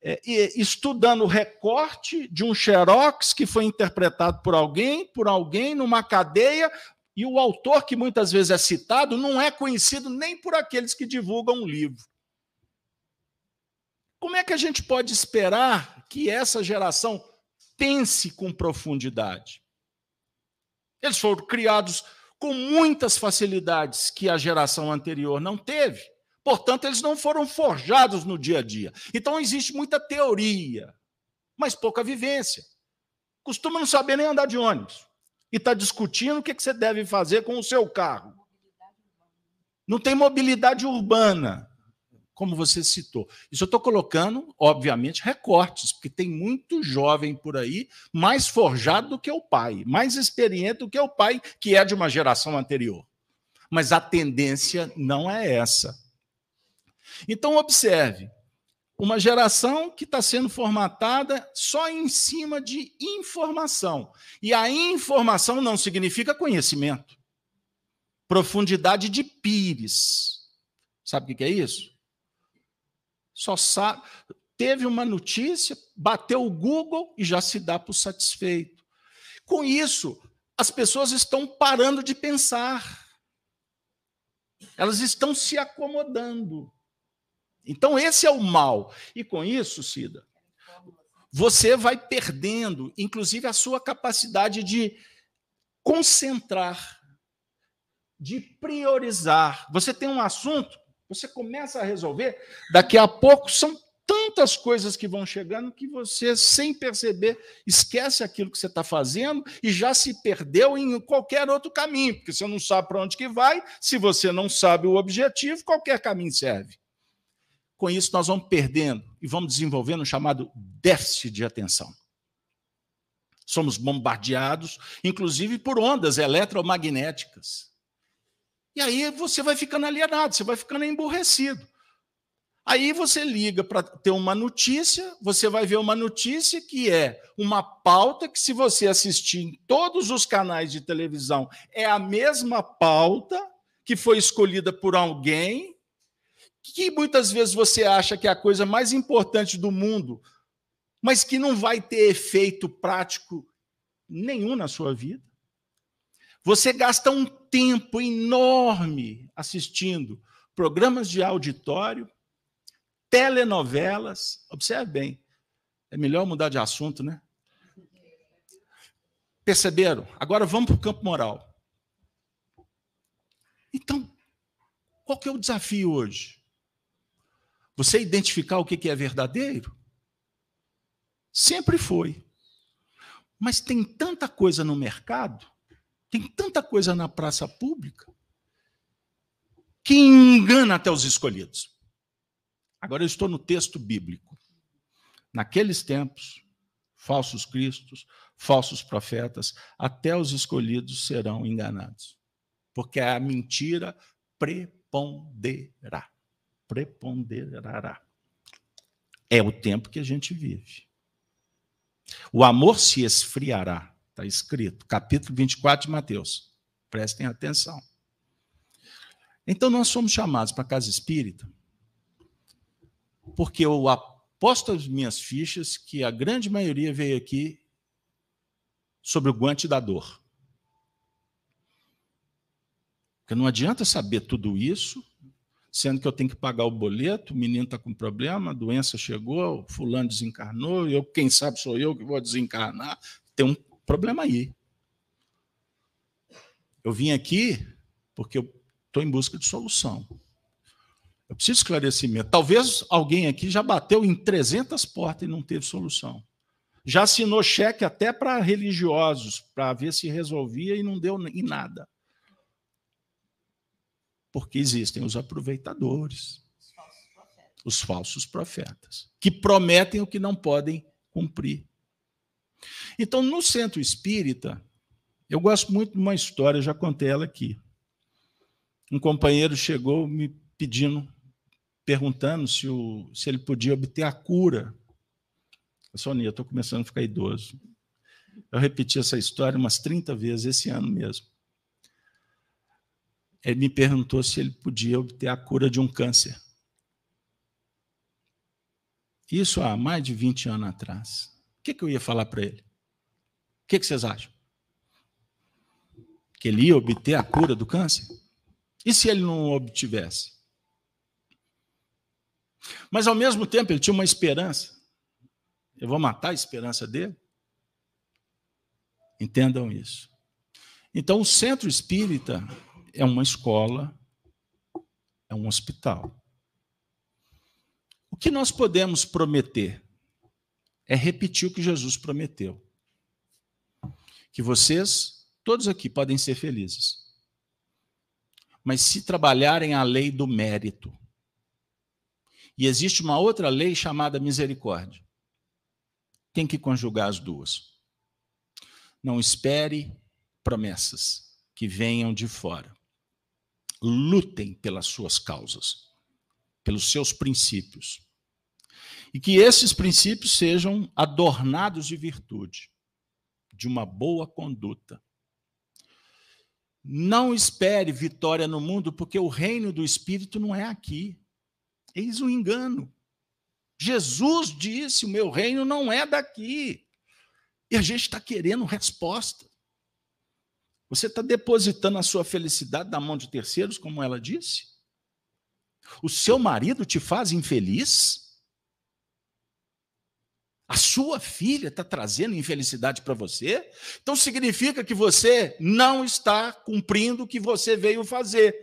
é, estudando o recorte de um xerox que foi interpretado por alguém, por alguém, numa cadeia, e o autor, que muitas vezes é citado, não é conhecido nem por aqueles que divulgam o livro. Como é que a gente pode esperar que essa geração pense com profundidade? Eles foram criados com muitas facilidades que a geração anterior não teve. Portanto, eles não foram forjados no dia a dia. Então, existe muita teoria, mas pouca vivência. Costuma não saber nem andar de ônibus. E está discutindo o que você deve fazer com o seu carro. Não tem mobilidade urbana como você citou. Isso eu estou colocando, obviamente, recortes, porque tem muito jovem por aí mais forjado do que o pai, mais experiente do que o pai, que é de uma geração anterior. Mas a tendência não é essa. Então, observe: uma geração que está sendo formatada só em cima de informação. E a informação não significa conhecimento. Profundidade de pires. Sabe o que é isso? Só sabe. Teve uma notícia, bateu o Google e já se dá por satisfeito. Com isso, as pessoas estão parando de pensar. Elas estão se acomodando. Então, esse é o mal. E com isso, Cida, você vai perdendo, inclusive, a sua capacidade de concentrar, de priorizar. Você tem um assunto, você começa a resolver, daqui a pouco são tantas coisas que vão chegando que você, sem perceber, esquece aquilo que você está fazendo e já se perdeu em qualquer outro caminho, porque você não sabe para onde que vai, se você não sabe o objetivo, qualquer caminho serve. Com isso, nós vamos perdendo e vamos desenvolvendo um chamado déficit de atenção. Somos bombardeados, inclusive, por ondas eletromagnéticas. E aí você vai ficando alienado, você vai ficando emburrecido. Aí você liga para ter uma notícia, você vai ver uma notícia que é uma pauta que, se você assistir em todos os canais de televisão, é a mesma pauta que foi escolhida por alguém que muitas vezes você acha que é a coisa mais importante do mundo, mas que não vai ter efeito prático nenhum na sua vida. Você gasta um tempo enorme assistindo programas de auditório, telenovelas. Observe bem, é melhor mudar de assunto, né? Perceberam? Agora vamos para o campo moral. Então, qual que é o desafio hoje? Você identificar o que é verdadeiro? Sempre foi. Mas tem tanta coisa no mercado, tem tanta coisa na praça pública, que engana até os escolhidos. Agora eu estou no texto bíblico. Naqueles tempos, falsos cristos, falsos profetas, até os escolhidos serão enganados. Porque a mentira preponderará preponderará. É o tempo que a gente vive. O amor se esfriará, está escrito, capítulo 24 de Mateus. Prestem atenção. Então, nós somos chamados para a casa espírita, porque eu aposto as minhas fichas que a grande maioria veio aqui sobre o guante da dor. Porque não adianta saber tudo isso sendo que eu tenho que pagar o boleto, o menino está com problema, a doença chegou, fulano desencarnou, eu, quem sabe sou eu que vou desencarnar. Tem um problema aí. Eu vim aqui porque eu estou em busca de solução. Eu preciso de esclarecimento. Talvez alguém aqui já bateu em 300 portas e não teve solução. Já assinou cheque até para religiosos, para ver se resolvia e não deu em nada. Porque existem os aproveitadores, os falsos profetas, que prometem o que não podem cumprir. Então, no centro espírita, eu gosto muito de uma história, já contei ela aqui. Um companheiro chegou me pedindo, perguntando se, o, se ele podia obter a cura. Sonia, estou começando a ficar idoso. Eu repeti essa história umas 30 vezes esse ano mesmo ele me perguntou se ele podia obter a cura de um câncer. Isso há mais de 20 anos atrás. O que, que eu ia falar para ele? O que, que vocês acham? Que ele ia obter a cura do câncer? E se ele não obtivesse? Mas, ao mesmo tempo, ele tinha uma esperança. Eu vou matar a esperança dele? Entendam isso. Então, o centro espírita é uma escola, é um hospital. O que nós podemos prometer é repetir o que Jesus prometeu. Que vocês, todos aqui, podem ser felizes. Mas se trabalharem a lei do mérito, e existe uma outra lei chamada misericórdia, tem que conjugar as duas. Não espere promessas que venham de fora lutem pelas suas causas, pelos seus princípios. E que esses princípios sejam adornados de virtude, de uma boa conduta. Não espere vitória no mundo, porque o reino do Espírito não é aqui. Eis o um engano. Jesus disse: o meu reino não é daqui. E a gente está querendo resposta. Você está depositando a sua felicidade na mão de terceiros, como ela disse? O seu marido te faz infeliz? A sua filha está trazendo infelicidade para você? Então significa que você não está cumprindo o que você veio fazer.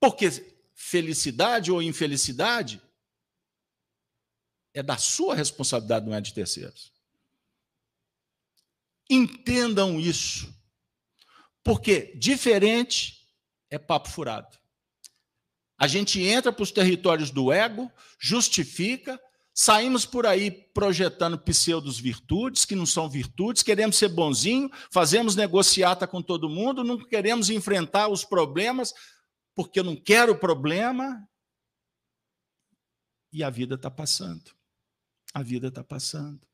Porque felicidade ou infelicidade é da sua responsabilidade, não é de terceiros. Entendam isso. Porque diferente é papo furado. A gente entra para os territórios do ego, justifica, saímos por aí projetando pseudos virtudes, que não são virtudes, queremos ser bonzinho, fazemos negociata com todo mundo, não queremos enfrentar os problemas, porque eu não quero problema. E a vida está passando. A vida está passando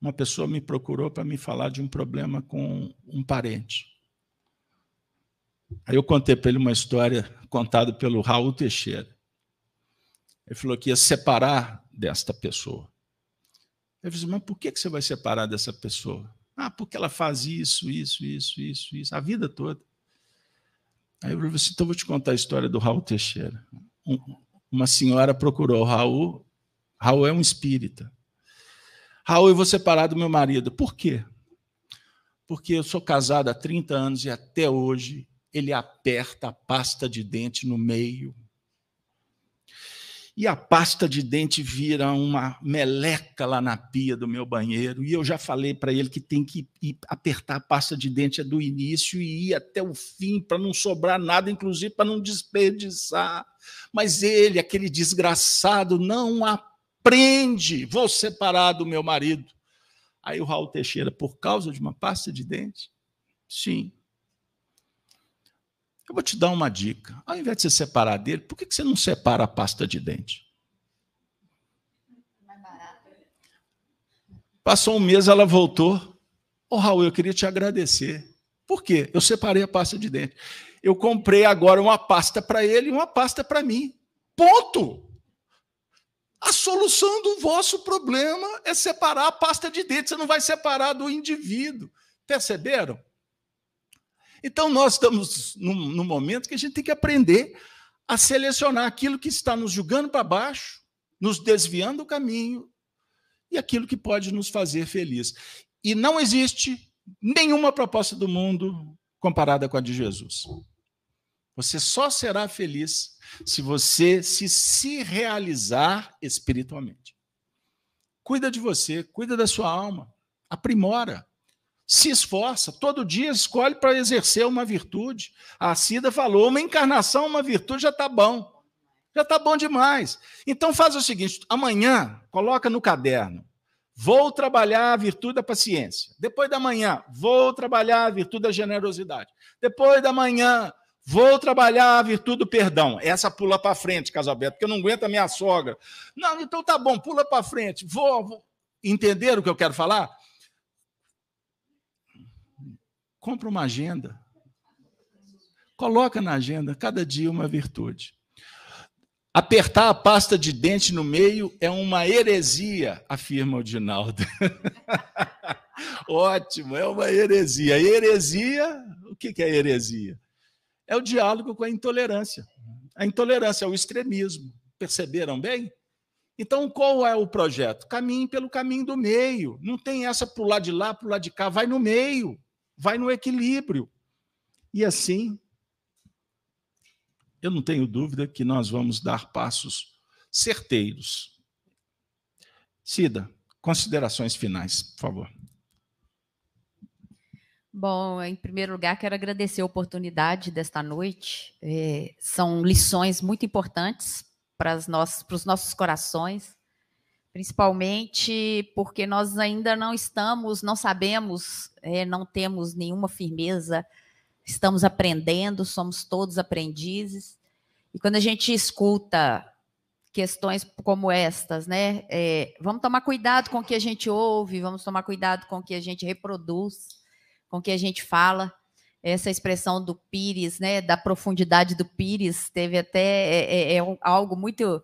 uma pessoa me procurou para me falar de um problema com um parente. Aí eu contei para ele uma história contada pelo Raul Teixeira. Ele falou que ia separar desta pessoa. Eu disse, mas por que você vai separar dessa pessoa? Ah, porque ela faz isso, isso, isso, isso, isso, a vida toda. Aí eu falei assim, então vou te contar a história do Raul Teixeira. uma senhora procurou o Raul, Raul é um espírita. Raul, eu vou separar do meu marido. Por quê? Porque eu sou casado há 30 anos e até hoje ele aperta a pasta de dente no meio. E a pasta de dente vira uma meleca lá na pia do meu banheiro. E eu já falei para ele que tem que ir, apertar a pasta de dente do início e ir até o fim para não sobrar nada, inclusive para não desperdiçar. Mas ele, aquele desgraçado, não aperta prende, vou separar do meu marido. Aí o Raul Teixeira, por causa de uma pasta de dente? Sim. Eu vou te dar uma dica. Ao invés de você separar dele, por que você não separa a pasta de dente? Passou um mês, ela voltou. Ô, oh, Raul, eu queria te agradecer. Por quê? Eu separei a pasta de dente. Eu comprei agora uma pasta para ele e uma pasta para mim. Ponto! A solução do vosso problema é separar a pasta de dente, você não vai separar do indivíduo. Perceberam? Então, nós estamos num, num momento que a gente tem que aprender a selecionar aquilo que está nos julgando para baixo, nos desviando do caminho, e aquilo que pode nos fazer feliz. E não existe nenhuma proposta do mundo comparada com a de Jesus. Você só será feliz se você se, se realizar espiritualmente. Cuida de você, cuida da sua alma, aprimora, se esforça, todo dia escolhe para exercer uma virtude. A Cida falou: uma encarnação, uma virtude já está bom. Já está bom demais. Então faz o seguinte: amanhã, coloca no caderno. Vou trabalhar a virtude da paciência. Depois da manhã, vou trabalhar a virtude da generosidade. Depois da manhã, Vou trabalhar a virtude do perdão. Essa pula para frente, Casalberto, porque eu não aguento a minha sogra. Não, então tá bom, pula para frente. Vou, vou. Entenderam o que eu quero falar? Compra uma agenda. Coloca na agenda cada dia uma virtude. Apertar a pasta de dente no meio é uma heresia, afirma o Dinaldo. Ótimo, é uma heresia. Heresia, o que é heresia? é o diálogo com a intolerância. A intolerância é o extremismo. Perceberam bem? Então, qual é o projeto? Caminhe pelo caminho do meio. Não tem essa para o lado de lá, para o lado de cá. Vai no meio. Vai no equilíbrio. E assim, eu não tenho dúvida que nós vamos dar passos certeiros. Cida, considerações finais, por favor. Bom, em primeiro lugar, quero agradecer a oportunidade desta noite. É, são lições muito importantes para, para os nossos corações, principalmente porque nós ainda não estamos, não sabemos, é, não temos nenhuma firmeza, estamos aprendendo, somos todos aprendizes. E quando a gente escuta questões como estas, né? É, vamos tomar cuidado com o que a gente ouve, vamos tomar cuidado com o que a gente reproduz, com o que a gente fala. Essa expressão do Pires, né? Da profundidade do Pires, teve até é, é, é algo muito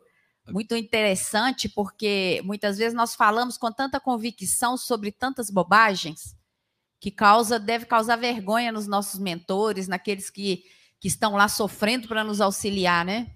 muito interessante, porque muitas vezes nós falamos com tanta convicção sobre tantas bobagens que causa deve causar vergonha nos nossos mentores, naqueles que, que estão lá sofrendo para nos auxiliar, né?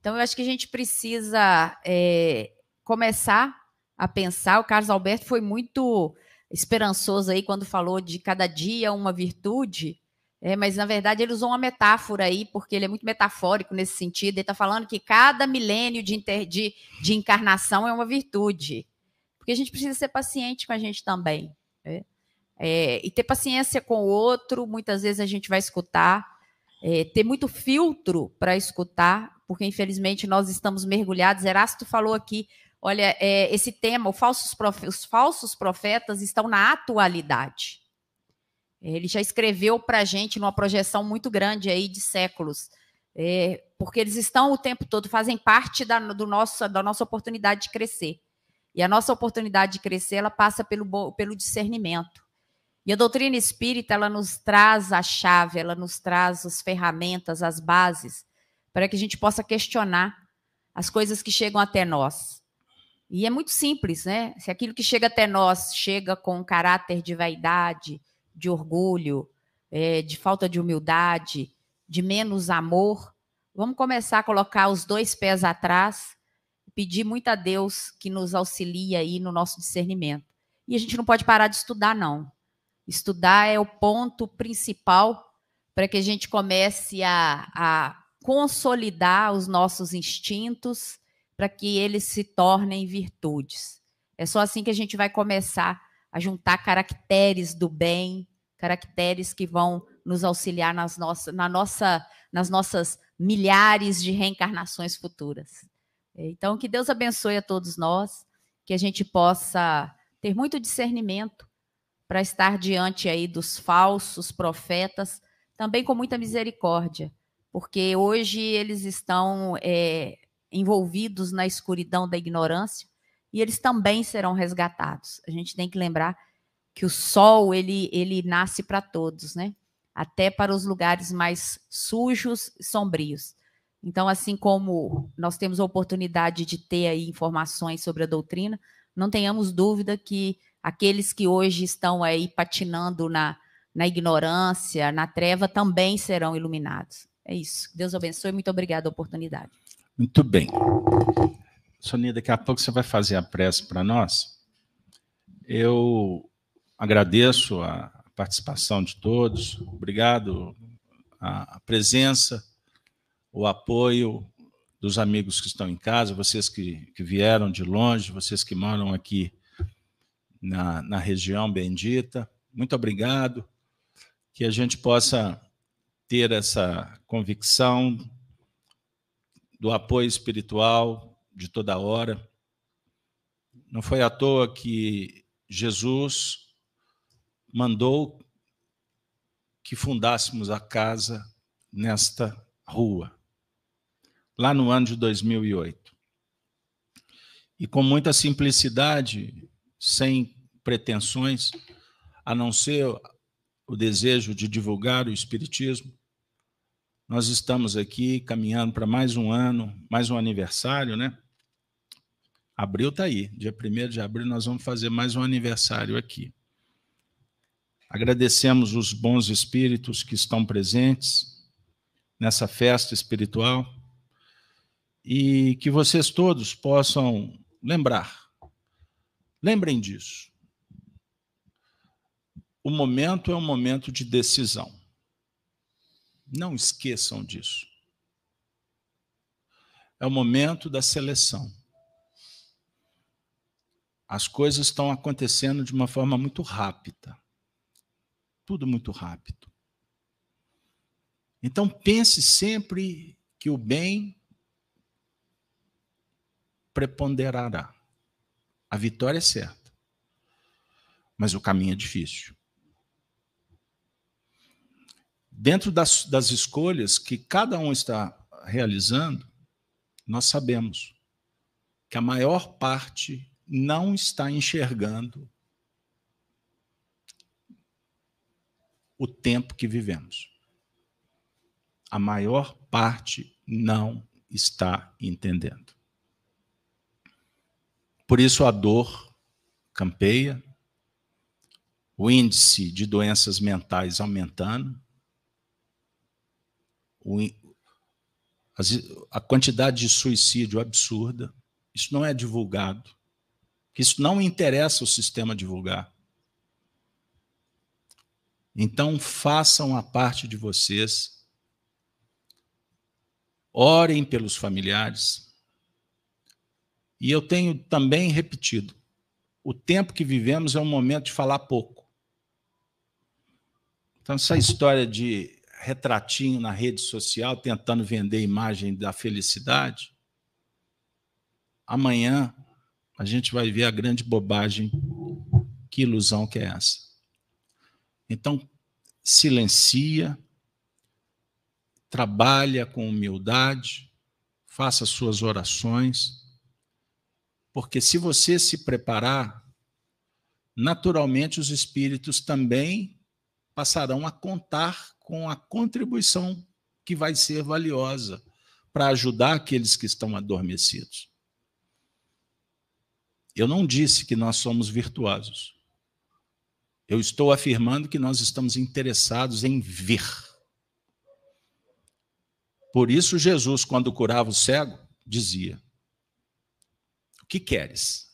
Então, eu acho que a gente precisa é, começar a pensar. O Carlos Alberto foi muito esperançoso aí quando falou de cada dia uma virtude. É, mas, na verdade, ele usou uma metáfora aí, porque ele é muito metafórico nesse sentido. Ele está falando que cada milênio de, inter, de, de, encarnação é uma virtude. Porque a gente precisa ser paciente com a gente também. É, é, e ter paciência com o outro, muitas vezes a gente vai escutar. É, ter muito filtro para escutar, porque, infelizmente, nós estamos mergulhados. Erasto falou aqui, olha, é, esse tema, falsos os falsos profetas estão na atualidade. Ele já escreveu para a gente numa projeção muito grande aí de séculos, é, porque eles estão o tempo todo, fazem parte da, do nosso, da nossa oportunidade de crescer. E a nossa oportunidade de crescer, ela passa pelo, pelo discernimento. E a doutrina espírita, ela nos traz a chave, ela nos traz as ferramentas, as bases, para que a gente possa questionar as coisas que chegam até nós. E é muito simples, né? Se aquilo que chega até nós chega com caráter de vaidade, de orgulho, é, de falta de humildade, de menos amor, vamos começar a colocar os dois pés atrás, pedir muito a Deus que nos auxilie aí no nosso discernimento. E a gente não pode parar de estudar, não. Estudar é o ponto principal para que a gente comece a, a consolidar os nossos instintos para que eles se tornem virtudes. É só assim que a gente vai começar a juntar caracteres do bem, caracteres que vão nos auxiliar nas, nossa, na nossa, nas nossas milhares de reencarnações futuras. Então, que Deus abençoe a todos nós, que a gente possa ter muito discernimento para estar diante aí dos falsos profetas, também com muita misericórdia, porque hoje eles estão é, envolvidos na escuridão da ignorância e eles também serão resgatados. A gente tem que lembrar que o sol ele, ele nasce para todos, né? Até para os lugares mais sujos sombrios. Então, assim como nós temos a oportunidade de ter aí informações sobre a doutrina, não tenhamos dúvida que aqueles que hoje estão aí patinando na, na ignorância, na treva, também serão iluminados. É isso. Deus abençoe. Muito obrigada a oportunidade. Muito bem. Sonia, daqui a pouco você vai fazer a prece para nós. Eu agradeço a participação de todos, obrigado a presença, o apoio dos amigos que estão em casa, vocês que, que vieram de longe, vocês que moram aqui na, na região bendita. Muito obrigado. Que a gente possa ter essa convicção do apoio espiritual de toda hora. Não foi à toa que Jesus mandou que fundássemos a casa nesta rua, lá no ano de 2008. E com muita simplicidade, sem pretensões, a não ser o desejo de divulgar o Espiritismo, nós estamos aqui caminhando para mais um ano, mais um aniversário, né? Abril está aí, dia 1 de abril nós vamos fazer mais um aniversário aqui. Agradecemos os bons espíritos que estão presentes nessa festa espiritual e que vocês todos possam lembrar. Lembrem disso. O momento é um momento de decisão. Não esqueçam disso. É o momento da seleção. As coisas estão acontecendo de uma forma muito rápida. Tudo muito rápido. Então pense sempre que o bem preponderará. A vitória é certa. Mas o caminho é difícil. Dentro das, das escolhas que cada um está realizando, nós sabemos que a maior parte não está enxergando o tempo que vivemos. A maior parte não está entendendo. Por isso a dor campeia, o índice de doenças mentais aumentando, a quantidade de suicídio absurda. Isso não é divulgado. Que isso não interessa o sistema divulgar. Então façam a parte de vocês. Orem pelos familiares. E eu tenho também repetido: o tempo que vivemos é um momento de falar pouco. Então, essa história de retratinho na rede social tentando vender imagem da felicidade, amanhã a gente vai ver a grande bobagem, que ilusão que é essa. Então, silencia, trabalha com humildade, faça suas orações, porque se você se preparar, naturalmente os espíritos também passarão a contar com a contribuição que vai ser valiosa para ajudar aqueles que estão adormecidos. Eu não disse que nós somos virtuosos. Eu estou afirmando que nós estamos interessados em ver. Por isso, Jesus, quando curava o cego, dizia: O que queres?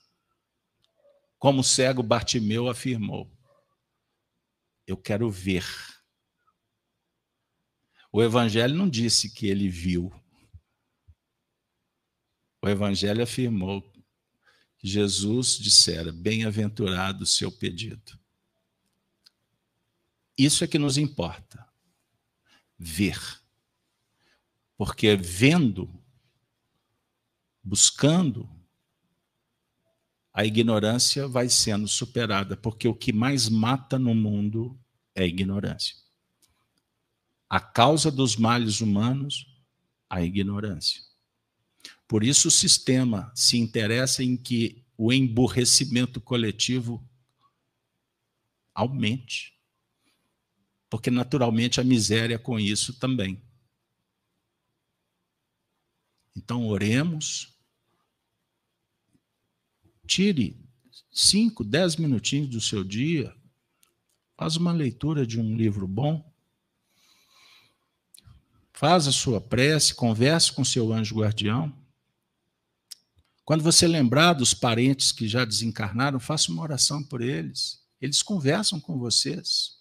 Como o cego Bartimeu afirmou: Eu quero ver. O Evangelho não disse que ele viu. O Evangelho afirmou que Jesus dissera: Bem-aventurado o seu pedido. Isso é que nos importa. Ver. Porque vendo, buscando, a ignorância vai sendo superada, porque o que mais mata no mundo é a ignorância. A causa dos males humanos, a ignorância. Por isso o sistema se interessa em que o emburrecimento coletivo aumente. Porque naturalmente a miséria com isso também. Então oremos, tire cinco, dez minutinhos do seu dia, faz uma leitura de um livro bom, Faz a sua prece, converse com seu anjo guardião. Quando você lembrar dos parentes que já desencarnaram, faça uma oração por eles. Eles conversam com vocês.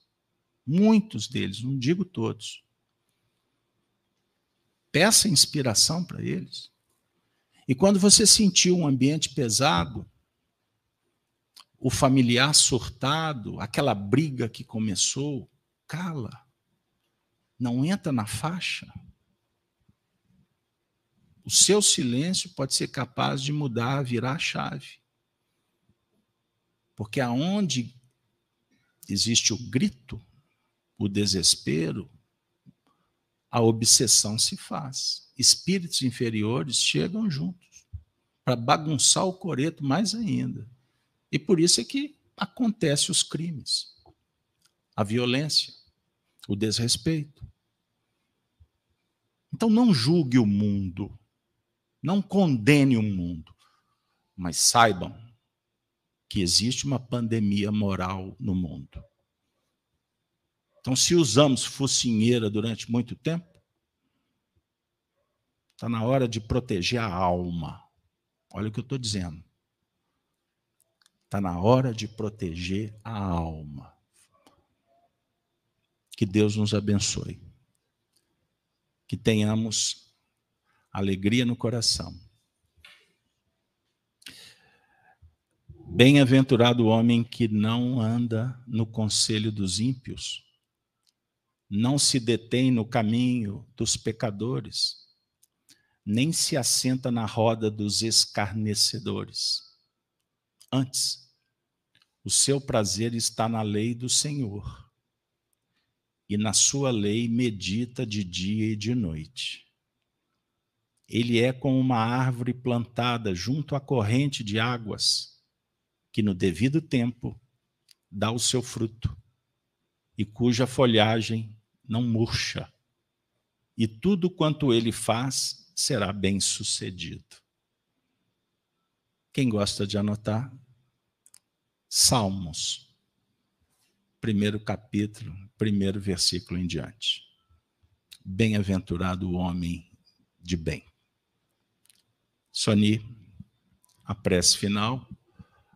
Muitos deles, não digo todos. Peça inspiração para eles. E quando você sentir um ambiente pesado, o familiar surtado, aquela briga que começou, cala não entra na faixa, o seu silêncio pode ser capaz de mudar, virar a chave. Porque aonde existe o grito, o desespero, a obsessão se faz. Espíritos inferiores chegam juntos para bagunçar o coreto mais ainda. E por isso é que acontecem os crimes, a violência, o desrespeito. Então não julgue o mundo, não condene o mundo, mas saibam que existe uma pandemia moral no mundo. Então, se usamos focinheira durante muito tempo, está na hora de proteger a alma. Olha o que eu estou dizendo. Está na hora de proteger a alma. Que Deus nos abençoe que tenhamos alegria no coração. Bem-aventurado o homem que não anda no conselho dos ímpios, não se detém no caminho dos pecadores, nem se assenta na roda dos escarnecedores. Antes, o seu prazer está na lei do Senhor e na sua lei medita de dia e de noite. Ele é como uma árvore plantada junto à corrente de águas, que no devido tempo dá o seu fruto e cuja folhagem não murcha. E tudo quanto ele faz será bem sucedido. Quem gosta de anotar? Salmos, primeiro capítulo, primeiro versículo em diante. Bem-aventurado o homem de bem. Soni, a prece final.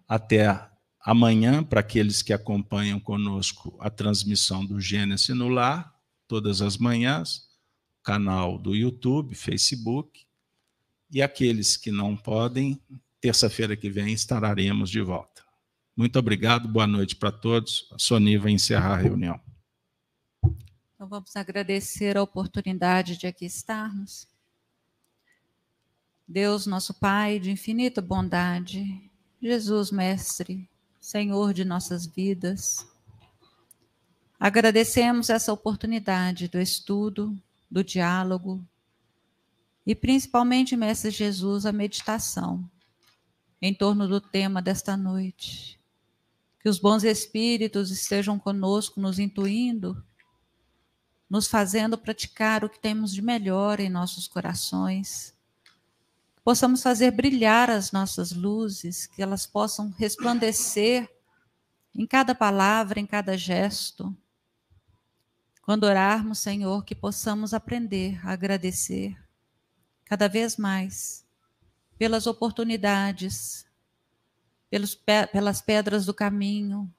Até amanhã, para aqueles que acompanham conosco a transmissão do Gênesis no Lar, todas as manhãs, canal do YouTube, Facebook, e aqueles que não podem, terça-feira que vem estaremos de volta. Muito obrigado, boa noite para todos. A Soni vai encerrar a reunião. Então vamos agradecer a oportunidade de aqui estarmos. Deus, nosso Pai de infinita bondade, Jesus, Mestre, Senhor de nossas vidas, agradecemos essa oportunidade do estudo, do diálogo e principalmente, Mestre Jesus, a meditação em torno do tema desta noite. Que os bons espíritos estejam conosco, nos intuindo, nos fazendo praticar o que temos de melhor em nossos corações. Possamos fazer brilhar as nossas luzes, que elas possam resplandecer em cada palavra, em cada gesto. Quando orarmos, Senhor, que possamos aprender a agradecer cada vez mais pelas oportunidades, pelos, pelas pedras do caminho,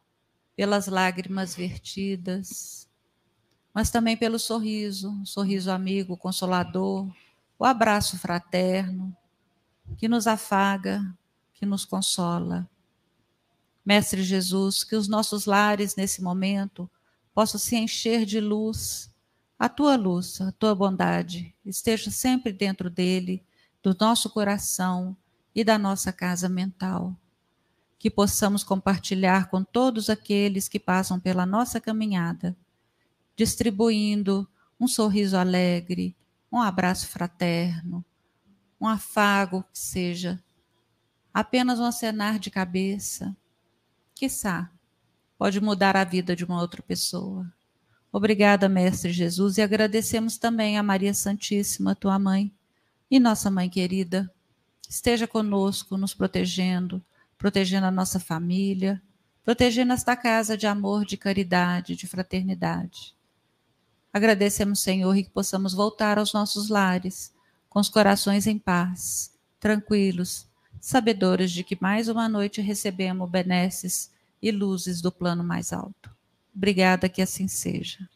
pelas lágrimas vertidas, mas também pelo sorriso, sorriso amigo, consolador, o abraço fraterno, que nos afaga, que nos consola. Mestre Jesus, que os nossos lares nesse momento possam se encher de luz, a tua luz, a tua bondade, esteja sempre dentro dele do nosso coração e da nossa casa mental. Que possamos compartilhar com todos aqueles que passam pela nossa caminhada, distribuindo um sorriso alegre, um abraço fraterno, um afago que seja apenas um acenar de cabeça, quiçá, pode mudar a vida de uma outra pessoa. Obrigada, Mestre Jesus, e agradecemos também a Maria Santíssima, tua mãe, e nossa mãe querida, esteja conosco, nos protegendo, protegendo a nossa família, protegendo esta casa de amor, de caridade, de fraternidade. Agradecemos, Senhor, e que possamos voltar aos nossos lares, com os corações em paz, tranquilos, sabedores de que mais uma noite recebemos benesses e luzes do plano mais alto. Obrigada que assim seja.